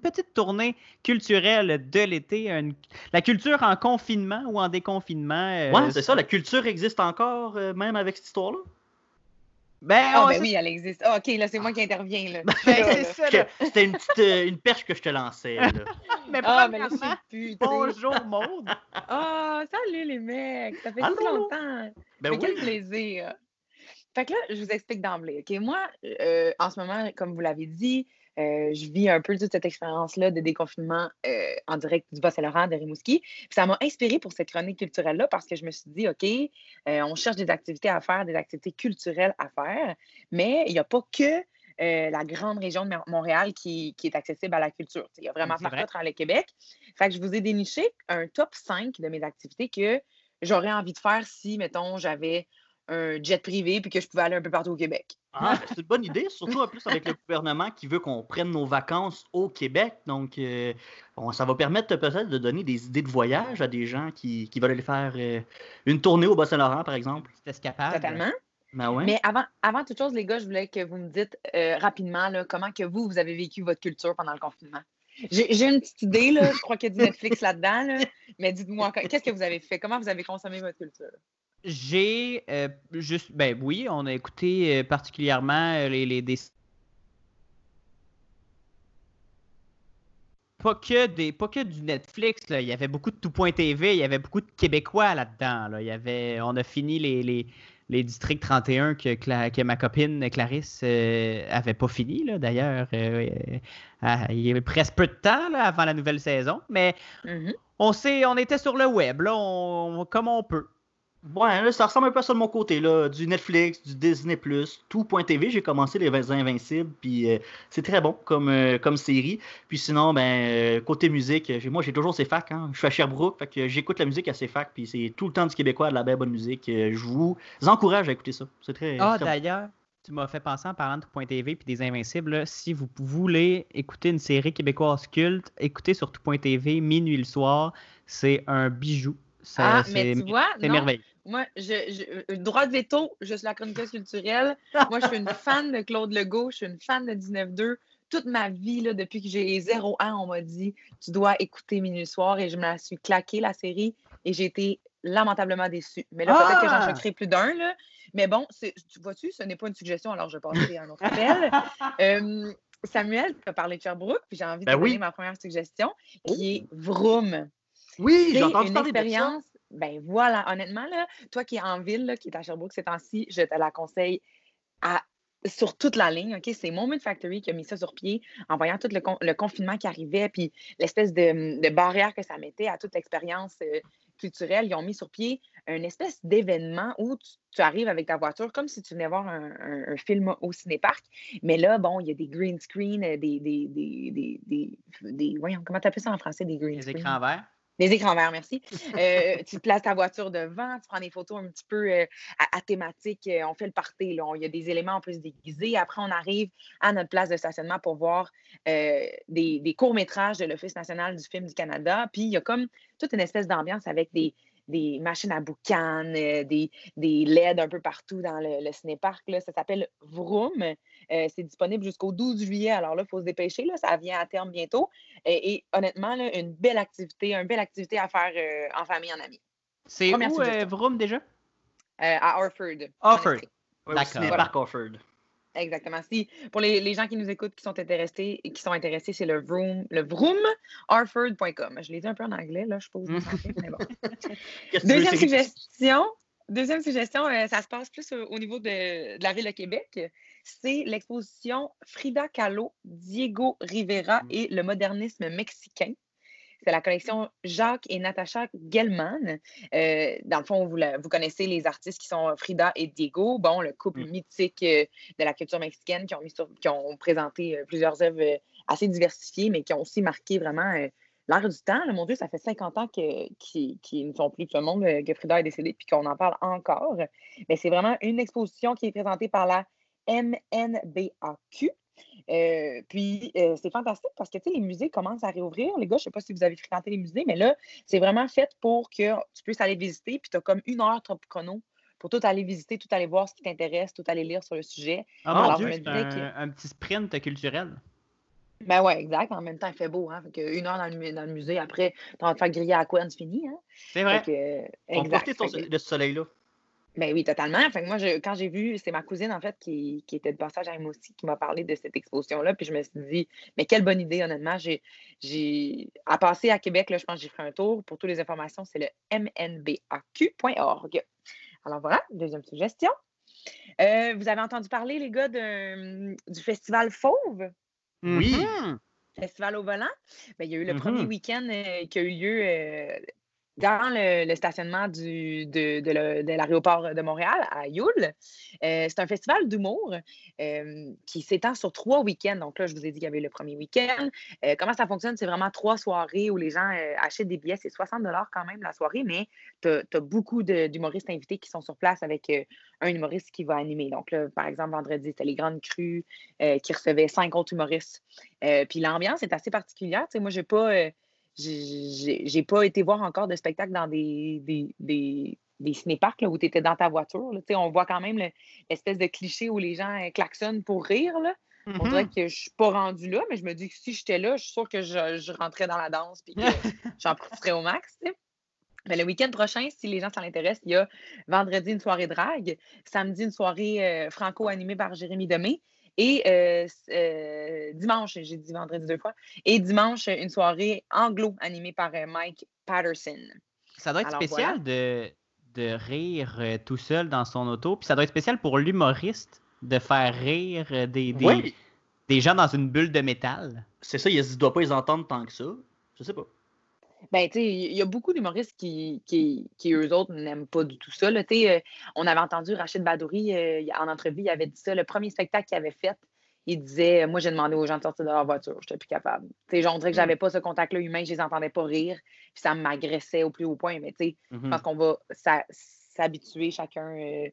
petite tournée culturelle de l'été. La culture en confinement ou en déconfinement. euh, c'est ça, la culture existe encore, euh, même avec cette histoire-là? Ben, Ah, ben oui, elle existe. Ah, OK, là, c'est moi qui interviens. Là. ben, c'est. C'était une, petite, euh, une perche que je te lançais. là. Mais Ah, mais là, plus. bonjour Maude. Ah, salut les mecs. Ça fait Allô, si longtemps. Ben Mais quel oui. plaisir. Fait que là, je vous explique d'emblée. OK, moi, euh, en ce moment, comme vous l'avez dit, euh, je vis un peu toute cette expérience-là de déconfinement euh, en direct du Bas-Saint-Laurent, de Rimouski. Puis ça m'a inspiré pour cette chronique culturelle-là parce que je me suis dit, OK, euh, on cherche des activités à faire, des activités culturelles à faire, mais il n'y a pas que euh, la grande région de Mo- Montréal qui, qui est accessible à la culture. Il y a vraiment partout vrai. travers le Québec. Fait que je vous ai déniché un top 5 de mes activités que j'aurais envie de faire si, mettons, j'avais un jet privé puis que je pouvais aller un peu partout au Québec. Ah, ben, c'est une bonne idée, surtout en plus avec le gouvernement qui veut qu'on prenne nos vacances au Québec. Donc, euh, bon, ça va permettre peut-être de donner des idées de voyage à des gens qui, qui veulent aller faire euh, une tournée au Bas-Saint-Laurent, par exemple. C'est escapade. Totalement. Ben ouais. Mais avant, avant toute chose, les gars, je voulais que vous me dites euh, rapidement là, comment que vous, vous avez vécu votre culture pendant le confinement? J'ai j'ai une petite idée, là, je crois qu'il y a du Netflix là-dedans, là, mais dites-moi, qu'est-ce que vous avez fait? Comment vous avez consommé votre culture? J'ai euh, juste, ben oui, on a écouté euh, particulièrement euh, les, les des pas que des pas que du Netflix là. il y avait beaucoup de tout.tv, il y avait beaucoup de Québécois là-dedans là. Il y avait on a fini les, les, les districts 31 que, que ma copine Clarisse euh, avait pas fini d'ailleurs ah, il y avait presque peu de temps là, avant la nouvelle saison, mais Mhm. on s'est on était sur le web là, on, comme on peut. Ouais, là, ça ressemble un peu à ça de mon côté, là. Du Netflix, du Disney+, tout.tv. J'ai commencé les Invincibles, puis euh, c'est très bon comme, euh, comme série. Puis sinon, ben, euh, côté musique, moi, j'ai toujours CFAC, hein. Je suis à Sherbrooke, fait que j'écoute la musique à CFAC, puis c'est tout le temps du Québécois, de la belle bonne musique. Je vous encourage à écouter ça. C'est très... Ah, très d'ailleurs, tu m'as fait penser en parlant de Tout.tv puis des Invincibles. là, si vous voulez écouter une série québécoise culte, écoutez sur Tout.tv minuit le soir. C'est un bijou. Ça, Ah, mais c'est tu vois, c'est merveilleux. Moi, je, je- euh, droit de veto, je suis la chroniqueuse culturelle. Moi, je suis une fan de Claude Legault, je suis une fan de 19-2. Toute ma vie, là, depuis que j'ai zéro an, on m'a dit tu dois écouter Minuit Soir et je me la suis claquée, la série, et j'ai été lamentablement déçue. Mais là, peut-être que j'en Ah! choquerai plus d'un. là. Mais bon, tu vois-tu, ce n'est pas une suggestion, alors je passerai à un autre appel. Euh, Samuel, tu as parlé de Sherbrooke, puis j'ai envie de Ben te oui. donner ma première suggestion, qui est Vroom. Oui, C'est j'ai entendu une parler de ça. expérience. Ben voilà, honnêtement, là, toi qui es en ville, là, qui est à Sherbrooke ces temps-ci, je te la conseille à, sur toute la ligne. ok? C'est Moment Factory qui a mis ça sur pied en voyant tout le, con- le confinement qui arrivait, puis l'espèce de, de barrière que ça mettait à toute l'expérience euh, culturelle. Ils ont mis sur pied une espèce d'événement où tu, tu arrives avec ta voiture comme si tu venais voir un, un- un film au cinéparc. Mais là, bon, il y a des green screen, euh, des, des, des, des, des, des- voyons, comment tu appelles ça en français, des green Les screen? écrans verts. Des écrans verts, merci. Euh, tu places ta voiture devant, tu prends des photos un petit peu euh, à, thématique. euh, on fait le party. Il y a des éléments, on peut se déguiser. Après, on arrive à notre place de stationnement pour voir des courts-métrages de l'Office national du film du Canada. Puis, il y a comme toute une espèce d'ambiance avec des, des machines à boucan, euh, des, des LED un peu partout dans le, le cinéparc. Là. Ça s'appelle Vroom. Euh, c'est disponible jusqu'au 12 juillet. Alors là, il faut se dépêcher. Là. Ça vient à terme bientôt. Et, et honnêtement, là, une belle activité, une belle activité à faire euh, en famille, en amis. C'est où, euh. Vroom, déjà? Euh, à Orford. Orford. D'accord. cinéparc Orford. Exactement. Si, pour les, les gens qui nous écoutent, qui sont intéressés, qui sont intéressés, c'est le vroom, le vroomorford.com. Je l'ai dit un peu en anglais, là, je suppose. mais bon. Deuxième suggestion, deuxième suggestion, euh, ça se passe plus au, au niveau de, de la ville de Québec. C'est l'exposition Frida Kahlo, Diego Rivera Mm. et le modernisme mexicain. C'est la collection Jacques et Natacha Gelman. Euh, dans le fond, vous, la- vous connaissez les artistes qui sont Frida et Diego, bon, le couple Mm. mythique euh, de la culture mexicaine qui ont, mis sur- qui ont présenté euh, plusieurs œuvres assez diversifiées, mais qui ont aussi marqué vraiment l'air du temps. là. mon Dieu, ça fait 50 ans qu'ils qu'ils ne sont plus de ce monde, que Frida est décédée, puis qu'on en parle encore. Mais c'est vraiment une exposition qui est présentée par la MNBAQ. Euh, puis euh, c'est fantastique parce que tu sais, les musées commencent à réouvrir. Les gars, je ne sais pas si vous avez fréquenté les musées, mais là, c'est vraiment fait pour que tu puisses aller visiter, puis tu as comme une heure top chrono pour tout aller visiter, tout aller voir ce qui t'intéresse, tout aller lire sur le sujet. Ah, mon Alors, Dieu, c'est un, un petit sprint culturel. Ben ouais, exact. En même temps, il fait beau. Hein? Fait une heure dans le, mu- dans le musée, après, tu vas te faire griller à quoi, c'est fini. Hein? C'est vrai. Fait que, euh, On exact. de ce soleil-là. Ben oui, totalement. Fait que moi, je- quand j'ai vu, c'est ma cousine, en fait, qui, qui était de passage à aussi, qui m'a parlé de cette exposition-là. Puis je me suis dit, mais quelle bonne idée, honnêtement. J'ai, j'ai, à passer à Québec, là, je pense que j'ai fait un tour. Pour toutes les informations, c'est le mnbaq.org. Alors voilà, deuxième suggestion. Euh, vous avez entendu parler, les gars, de- du festival Fauve? Oui. Mhm. Festival au volant, ben, il y a eu le Mhm. premier week-end euh, qui a eu lieu euh, dans le, stationnement de, de de l'aéroport de Montréal, à Youl. Euh, c'est un festival d'humour euh, qui s'étend sur trois week-ends. Donc là, je vous ai dit qu'il y avait le premier week-end. Euh, comment ça fonctionne? C'est vraiment trois soirées où les gens achètent des billets. C'est 60 quand même la soirée, mais tu as, beaucoup d'humoristes invités qui sont sur place avec un humoriste qui va animer. Donc là, par exemple, vendredi, c'était les Grandes Crues qui recevaient cinq autres humoristes. Puis l'ambiance est assez particulière. Tu sais, moi, j'ai pas, euh, j'ai- pas été voir encore de spectacle dans des, des, des, des cinéparcs là, où tu étais dans ta voiture. là. On voit quand même le- l'espèce de cliché où les gens euh, klaxonnent pour rire. Là. On dirait que je suis pas rendue là, mais je me dis que si j'étais là, je suis sûre que je, je rentrais dans la danse puis que j'en profiterais au max. Mais le week-end prochain, si les gens s'en intéressent, il y a vendredi une soirée drague, samedi une soirée euh, franco animée par Jérémy Demé et euh, euh, dimanche, j'ai dit vendredi deux fois, et dimanche une soirée anglo animée par euh, Mike Patterson. Ça doit être Alors, spécial de, de rire euh, tout seul dans son auto. Puis ça doit être spécial pour l'humoriste de faire rire euh, des, des, Oui, des gens dans une bulle de métal. c'est ça, il ne doit pas les entendre tant que ça. Je sais pas. Ben, tu sais, il y a beaucoup d'humoristes qui, qui, qui, eux autres, n'aiment pas du tout ça. Là. Euh, on avait entendu Rachid Badouri euh, en entrevue, il avait dit ça. Le premier spectacle qu'il avait fait, il disait Moi, j'ai demandé aux gens de sortir de leur voiture, je n'étais plus capable. Tu sais, on dirait que j'avais pas ce contact-là humain, je les entendais pas rire, puis ça m'agressait au plus haut point. Mais tu sais, je Mhm. pense qu'on va s'habituer chacun euh,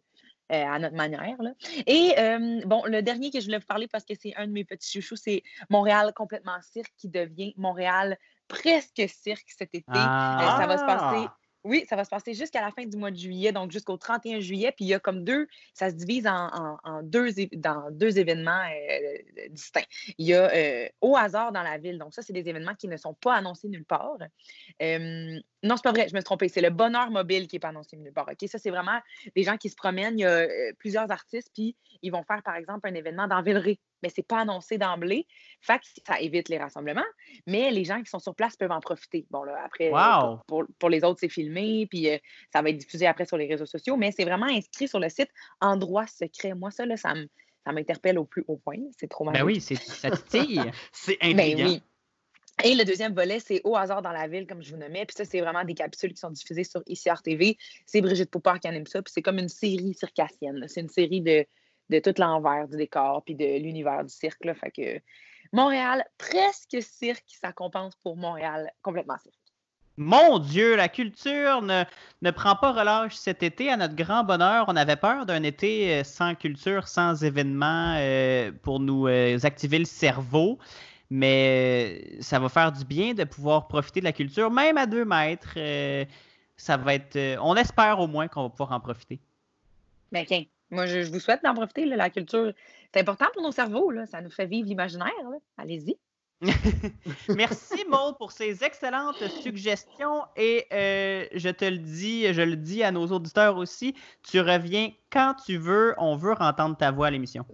euh, à notre manière. Là. Et euh, bon, le dernier que je voulais vous parler parce que c'est un de mes petits chouchous, c'est Montréal complètement cirque qui devient Montréal presque cirque cet été. Ah. Euh, ça va se passer. Ah! Oui, ça va se passer jusqu'à la fin du mois de juillet, donc jusqu'au 31 juillet. Puis il y a comme deux, ça se divise en, en- en deux, dans deux événements euh, distincts. Il y a euh, au hasard dans la ville, donc ça, c'est des événements qui ne sont pas annoncés nulle part. Euh, non, c'est pas vrai, je me suis trompée. C'est le bonheur mobile qui n'est pas annoncé nulle part. OK? Ça, c'est vraiment des gens qui se promènent. Il y a plusieurs artistes, puis ils vont faire, par exemple, un événement dans Villeray, mais c'est pas annoncé d'emblée. Fait que ça évite les rassemblements, mais les gens qui sont sur place peuvent en profiter. Bon, là, après, euh, Wow! pour, pour- les autres, c'est filmé, puis euh, ça va être diffusé après sur les réseaux sociaux, mais c'est vraiment inscrit sur le site Endroit secret. Moi, ça, là, ça me- ça m'interpelle au plus haut point. C'est trop Ben magique. oui, c'est ça titille. C'est Ben intriguant. oui. Et le deuxième volet, c'est Au hasard dans la ville, comme je vous nommais. Puis ça, c'est vraiment des capsules qui sont diffusées sur ICR TV. C'est Brigitte Poupard qui anime ça. Puis c'est comme une série circassienne. C'est une série de, de tout l'envers du décor puis de l'univers du cirque. là. Fait que Montréal, presque cirque, ça compense pour Montréal, complètement cirque. Mon Dieu, la culture ne, ne prend pas relâche cet été. À notre grand bonheur, on avait peur d'un été euh, sans culture, sans événements euh, pour nous euh, activer le cerveau. Mais ça va faire du bien de pouvoir profiter de la culture, même à deux mètres. euh, ça va être. on espère au moins qu'on va pouvoir en profiter. Ben, tiens, moi, je, je vous souhaite d'en profiter. là, la culture, c'est important pour nos cerveaux. Là. Ça nous fait vivre l'imaginaire. Allez-y. Merci Maud pour ces excellentes suggestions et euh, je te le dis, je le dis à nos auditeurs aussi, tu reviens quand tu veux, on veut entendre ta voix à l'émission.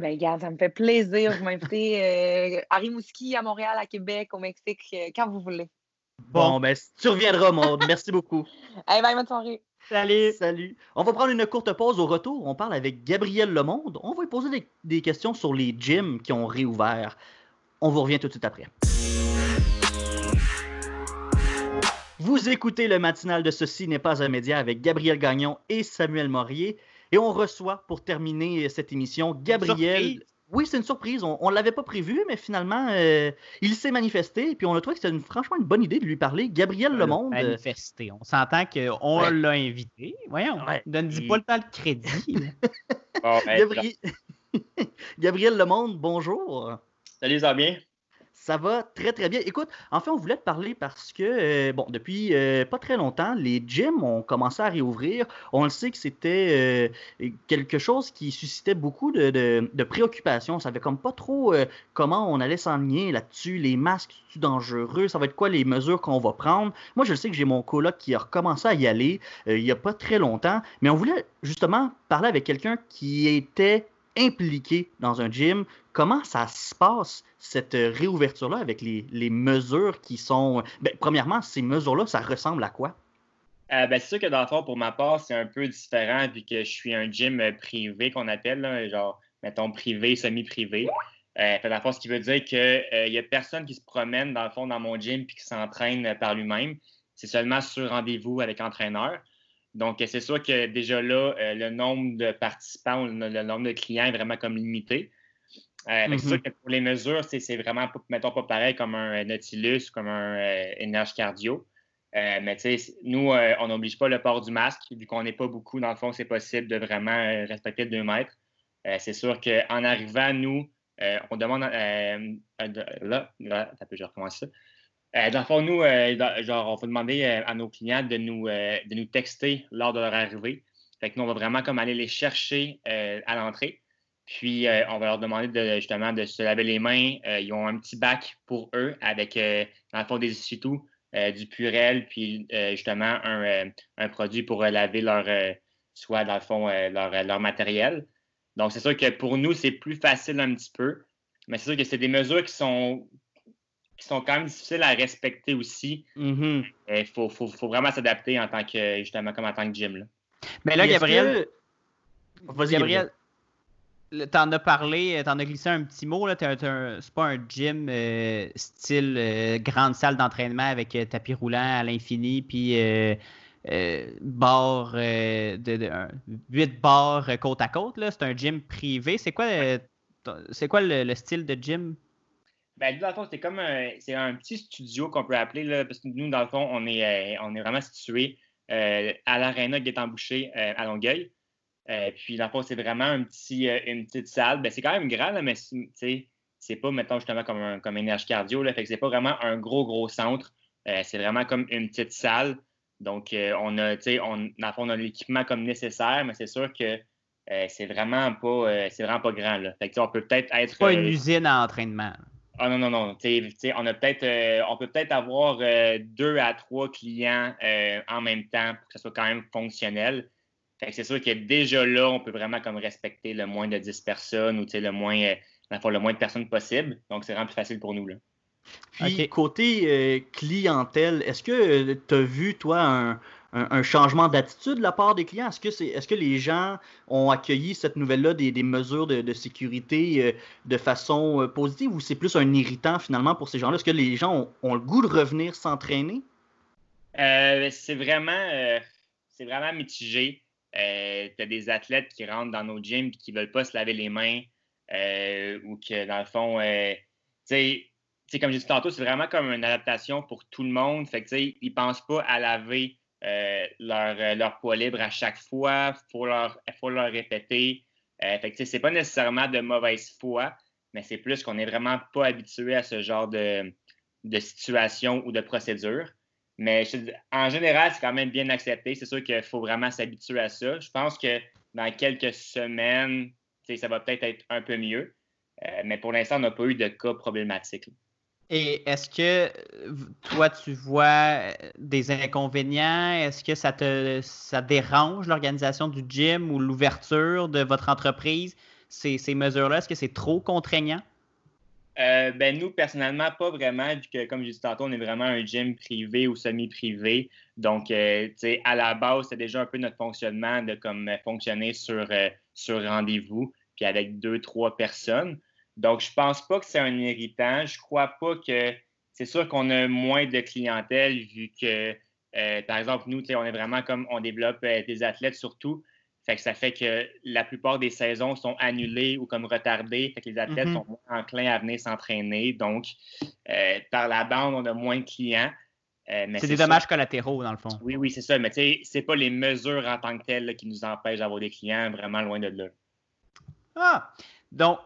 Ben, regarde, ça me fait plaisir. Vous m'invitez euh, à Rimouski, à Montréal, à Québec, au Mexique, euh, quand vous voulez. Bon, ben, tu reviendras, Maud. Merci beaucoup. Hey, bye, bonne soirée. Salut! Salut. On va prendre une courte pause au retour. On parle avec Gabriel Lemonde. On va lui poser des, des questions sur les gyms qui ont réouvert. On vous revient tout de suite après. Vous écoutez le matinal de Ceci n'est pas un média avec Gabriel Gagnon et Samuel Morier. Et on reçoit pour terminer cette émission Gabriel. surprise. Oui, c'est une surprise. On ne l'avait pas prévu, mais finalement, euh, il s'est manifesté. Et puis on a trouvé que c'était une- franchement une bonne idée de lui parler. Gabriel Lemonde. euh, Manifesté. On s'entend qu'on Ouais. l'a invité. Voyons, Ouais. donne-dis Il- pas le temps de crédit. Bon, ben, Gabriel... Gabriel Lemonde, bonjour. Salut, ça va bien? Ça va très très bien. Écoute, en fait, on voulait te parler parce que, euh, bon, depuis euh, pas très longtemps, les gyms ont commencé à réouvrir. On le sait que c'était euh, quelque chose qui suscitait beaucoup de, de, préoccupations. On savait comme pas trop comment on allait s'enligner là-dessus. Les masques, c'est dangereux? Ça va être quoi les mesures qu'on va prendre? Moi, je le sais que j'ai mon coloc qui a recommencé à y aller il y a pas très longtemps. Mais on voulait justement parler avec quelqu'un qui était impliqué dans un gym. Comment ça se passe, cette euh, réouverture-là, avec les, mesures qui sont... Ben, premièrement, ces mesures-là, ça ressemble à quoi? Euh, ben, c'est sûr que dans le fond, pour ma part, c'est un peu différent vu que je suis un gym euh, privé qu'on appelle, genre, mettons, privé, semi-privé. Euh, dans le fond, ce qui veut dire qu'il n'y a personne qui se promène, dans le fond, dans mon gym puis qui s'entraîne par lui-même. C'est seulement sur rendez-vous avec entraîneur. Donc, euh, c'est sûr que déjà là, euh, le nombre de participants, le, le nombre de clients est vraiment comme limité. Euh, C'est Mhm. sûr que pour les mesures, c'est vraiment, mettons, pas pareil comme un euh, Nautilus ou comme un euh, Energe Cardio. Euh, mais tu sais, nous, euh, on n'oblige pas le port du masque, vu qu'on n'est pas beaucoup, dans le fond, c'est possible de vraiment euh, respecter le 2 mètres. Euh, c'est sûr qu'en arrivant, nous, euh, on demande. euh, euh, de- là, là, je recommence ça. Euh, dans le fond, nous, euh, genre, on va demander euh, à nos clients de nous, de nous texter lors de leur arrivée. Fait que nous, on va vraiment comme aller les chercher à l'entrée. Puis, on va leur demander de, justement de se laver les mains. Ils ont un petit bac pour eux avec, dans le fond, des essuie-tout, du Purel, puis justement un, un produit pour laver leur, soit dans le fond, leur, leur matériel. Donc, c'est sûr que pour nous, c'est plus facile un petit peu. Mais c'est sûr que c'est des mesures qui sont, qui sont quand même difficiles à respecter aussi. Mhm. Il faut, faut, faut vraiment s'adapter en tant que, justement, comme en tant que gym. Là. Mais là, Gabriel, que- Vas-y, Gabriel, t'en as parlé, t'en as glissé un petit mot. C'est pas un gym euh, style euh, grande salle d'entraînement avec euh, tapis roulant à l'infini, puis euh, euh, bar euh, de, de- un- huit bars côte à côte. là. C'est un gym privé. C'est quoi, euh, c'est quoi le, le style de gym? Ben, nous, dans le fond, c'est comme un, c'est un petit studio qu'on peut appeler, là, parce que nous, dans le fond, on est, euh, on est vraiment situé euh, à l'aréna Guétan-Boucher euh, à Longueuil. Euh, puis, dans le fond, c'est vraiment un petit, une petite salle. Ben, c'est quand même grand, là, mais c'est- pas, mettons, justement, comme un comme énergie cardio. Là, fait que c'est pas vraiment un gros, gros centre. C'est vraiment comme une petite salle. Donc, on a, tu sais, on, dans le fond, on a l'équipement comme nécessaire, mais c'est sûr que c'est vraiment pas c'est vraiment pas grand. Là. Fait que, on peut peut-être être. C'est pas une usine à entraînement. Ah non, non, non. On a peut-être euh, on peut peut-être avoir euh, deux à trois clients euh, en même temps pour que ce soit quand même fonctionnel. Fait que c'est sûr que déjà là, on peut vraiment comme respecter le moins de 10 personnes ou tu sais, le moins euh, le moins de personnes possible. Donc c'est vraiment plus facile pour nous. Là. Puis côté euh, clientèle, est-ce que tu as vu, toi, un, un- changement d'attitude de la part des clients? Est-ce que, les gens ont accueilli cette nouvelle-là des, mesures de, sécurité euh, de façon euh, positive ou c'est plus un irritant finalement pour ces gens-là? Est-ce que les gens ont, le goût de revenir s'entraîner? Euh, c'est vraiment vraiment mitigé. Euh, tu as des athlètes qui rentrent dans nos gyms et qui ne veulent pas se laver les mains ou que dans le fond, tu sais, comme j'ai dit tantôt, c'est vraiment comme une adaptation pour tout le monde. Fait que, ils ne pensent pas à laver euh, leur, euh, leur poids libre à chaque fois. Il faut leur, faut leur répéter. Euh, fait c'est pas nécessairement de mauvaise foi, mais c'est plus qu'on n'est vraiment pas habitué à ce genre de, de situation ou de procédure. Mais en général, c'est quand même bien accepté. C'est sûr qu'il faut vraiment s'habituer à ça. Je pense que dans quelques semaines, ça va peut-être être un peu mieux. Euh, mais pour l'instant, on n'a pas eu de cas problématiques. Et est-ce que euh, toi, tu vois euh, des inconvénients? Est-ce que ça te ça dérange l'organisation du gym ou l'ouverture de votre entreprise? Ces, ces mesures-là, est-ce que c'est trop contraignant? Euh, ben nous, personnellement, pas vraiment, vu comme j'ai dit tantôt, on est vraiment un gym privé ou semi-privé. Donc, à la base, c'est déjà un peu notre fonctionnement de comme fonctionner sur, sur rendez-vous, puis avec deux, trois personnes. Donc, je pense pas que c'est un irritant. Je crois pas que c'est sûr qu'on a moins de clientèle vu que, euh, par exemple, nous, on est vraiment comme on développe euh, des athlètes surtout. Fait que ça fait que la plupart des saisons sont annulées ou comme retardées. Fait que les athlètes Mhm. sont moins enclins à venir s'entraîner. Donc, euh, par la bande, on a moins de clients. C'est des dommages collatéraux, dans le fond. Oui, oui, c'est ça. Mais tu sais, c'est pas les mesures en tant que telles là, qui nous empêchent d'avoir des clients, vraiment loin de là. Ah! Donc,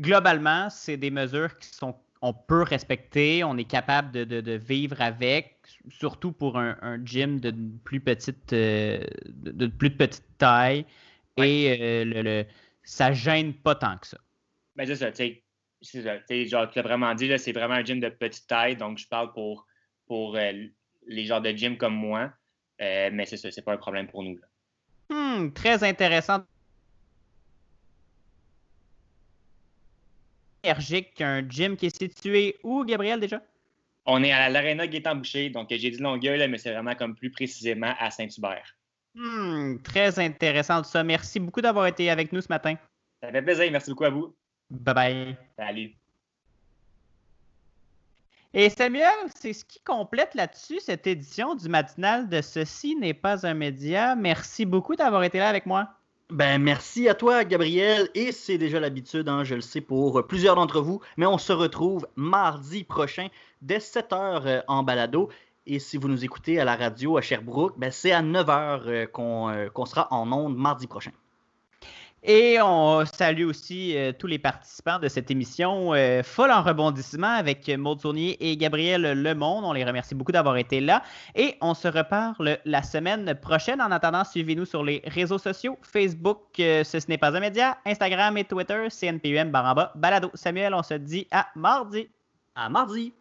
globalement, c'est des mesures qui sont on peut respecter, on est capable de, de- de vivre avec, surtout pour un, un gym de plus petite, euh, de, de plus petite taille. Et euh, le, le- ça gêne pas tant que ça. Ben, c'est ça, tu sais. Genre, tu l'as vraiment dit, c'est vraiment un gym de petite taille. Donc, je parle pour, pour euh, les genres de gym comme moi. Euh, mais c'est ça, c'est pas un problème pour nous. là. Hmm, très intéressant. Énergique, un gym qui est situé où, Gabriel, déjà? On est à l'Arena Gaétan-Boucher. Donc, j'ai dit Longueuil, mais c'est vraiment comme plus précisément à Saint-Hubert. Hmm, très intéressant tout ça. Merci beaucoup d'avoir été avec nous ce matin. Ça fait plaisir. Merci beaucoup à vous. Bye bye. Salut. Et Samuel, c'est ce qui complète là-dessus cette édition du matinal de Ceci n'est pas un média. Merci beaucoup d'avoir été là avec moi. Ben, merci à toi, Gabriel. Et c'est déjà l'habitude, hein, je le sais, pour plusieurs d'entre vous. Mais on se retrouve mardi prochain dès 7h en balado. Et si vous nous écoutez à la radio à Sherbrooke, ben, c'est à 9h euh, qu'on euh, qu'on sera en ondes mardi prochain. Et on salue aussi euh, tous les participants de cette émission euh, folle en rebondissement avec Maud Tournier et Gabriel Lemonde. On les remercie beaucoup d'avoir été là. Et on se reparle la semaine prochaine. En attendant, suivez-nous sur les réseaux sociaux Facebook, euh, ce n'est pas un média, Instagram et Twitter, CNPUM baramba balado. Samuel, on se dit à mardi. À mardi!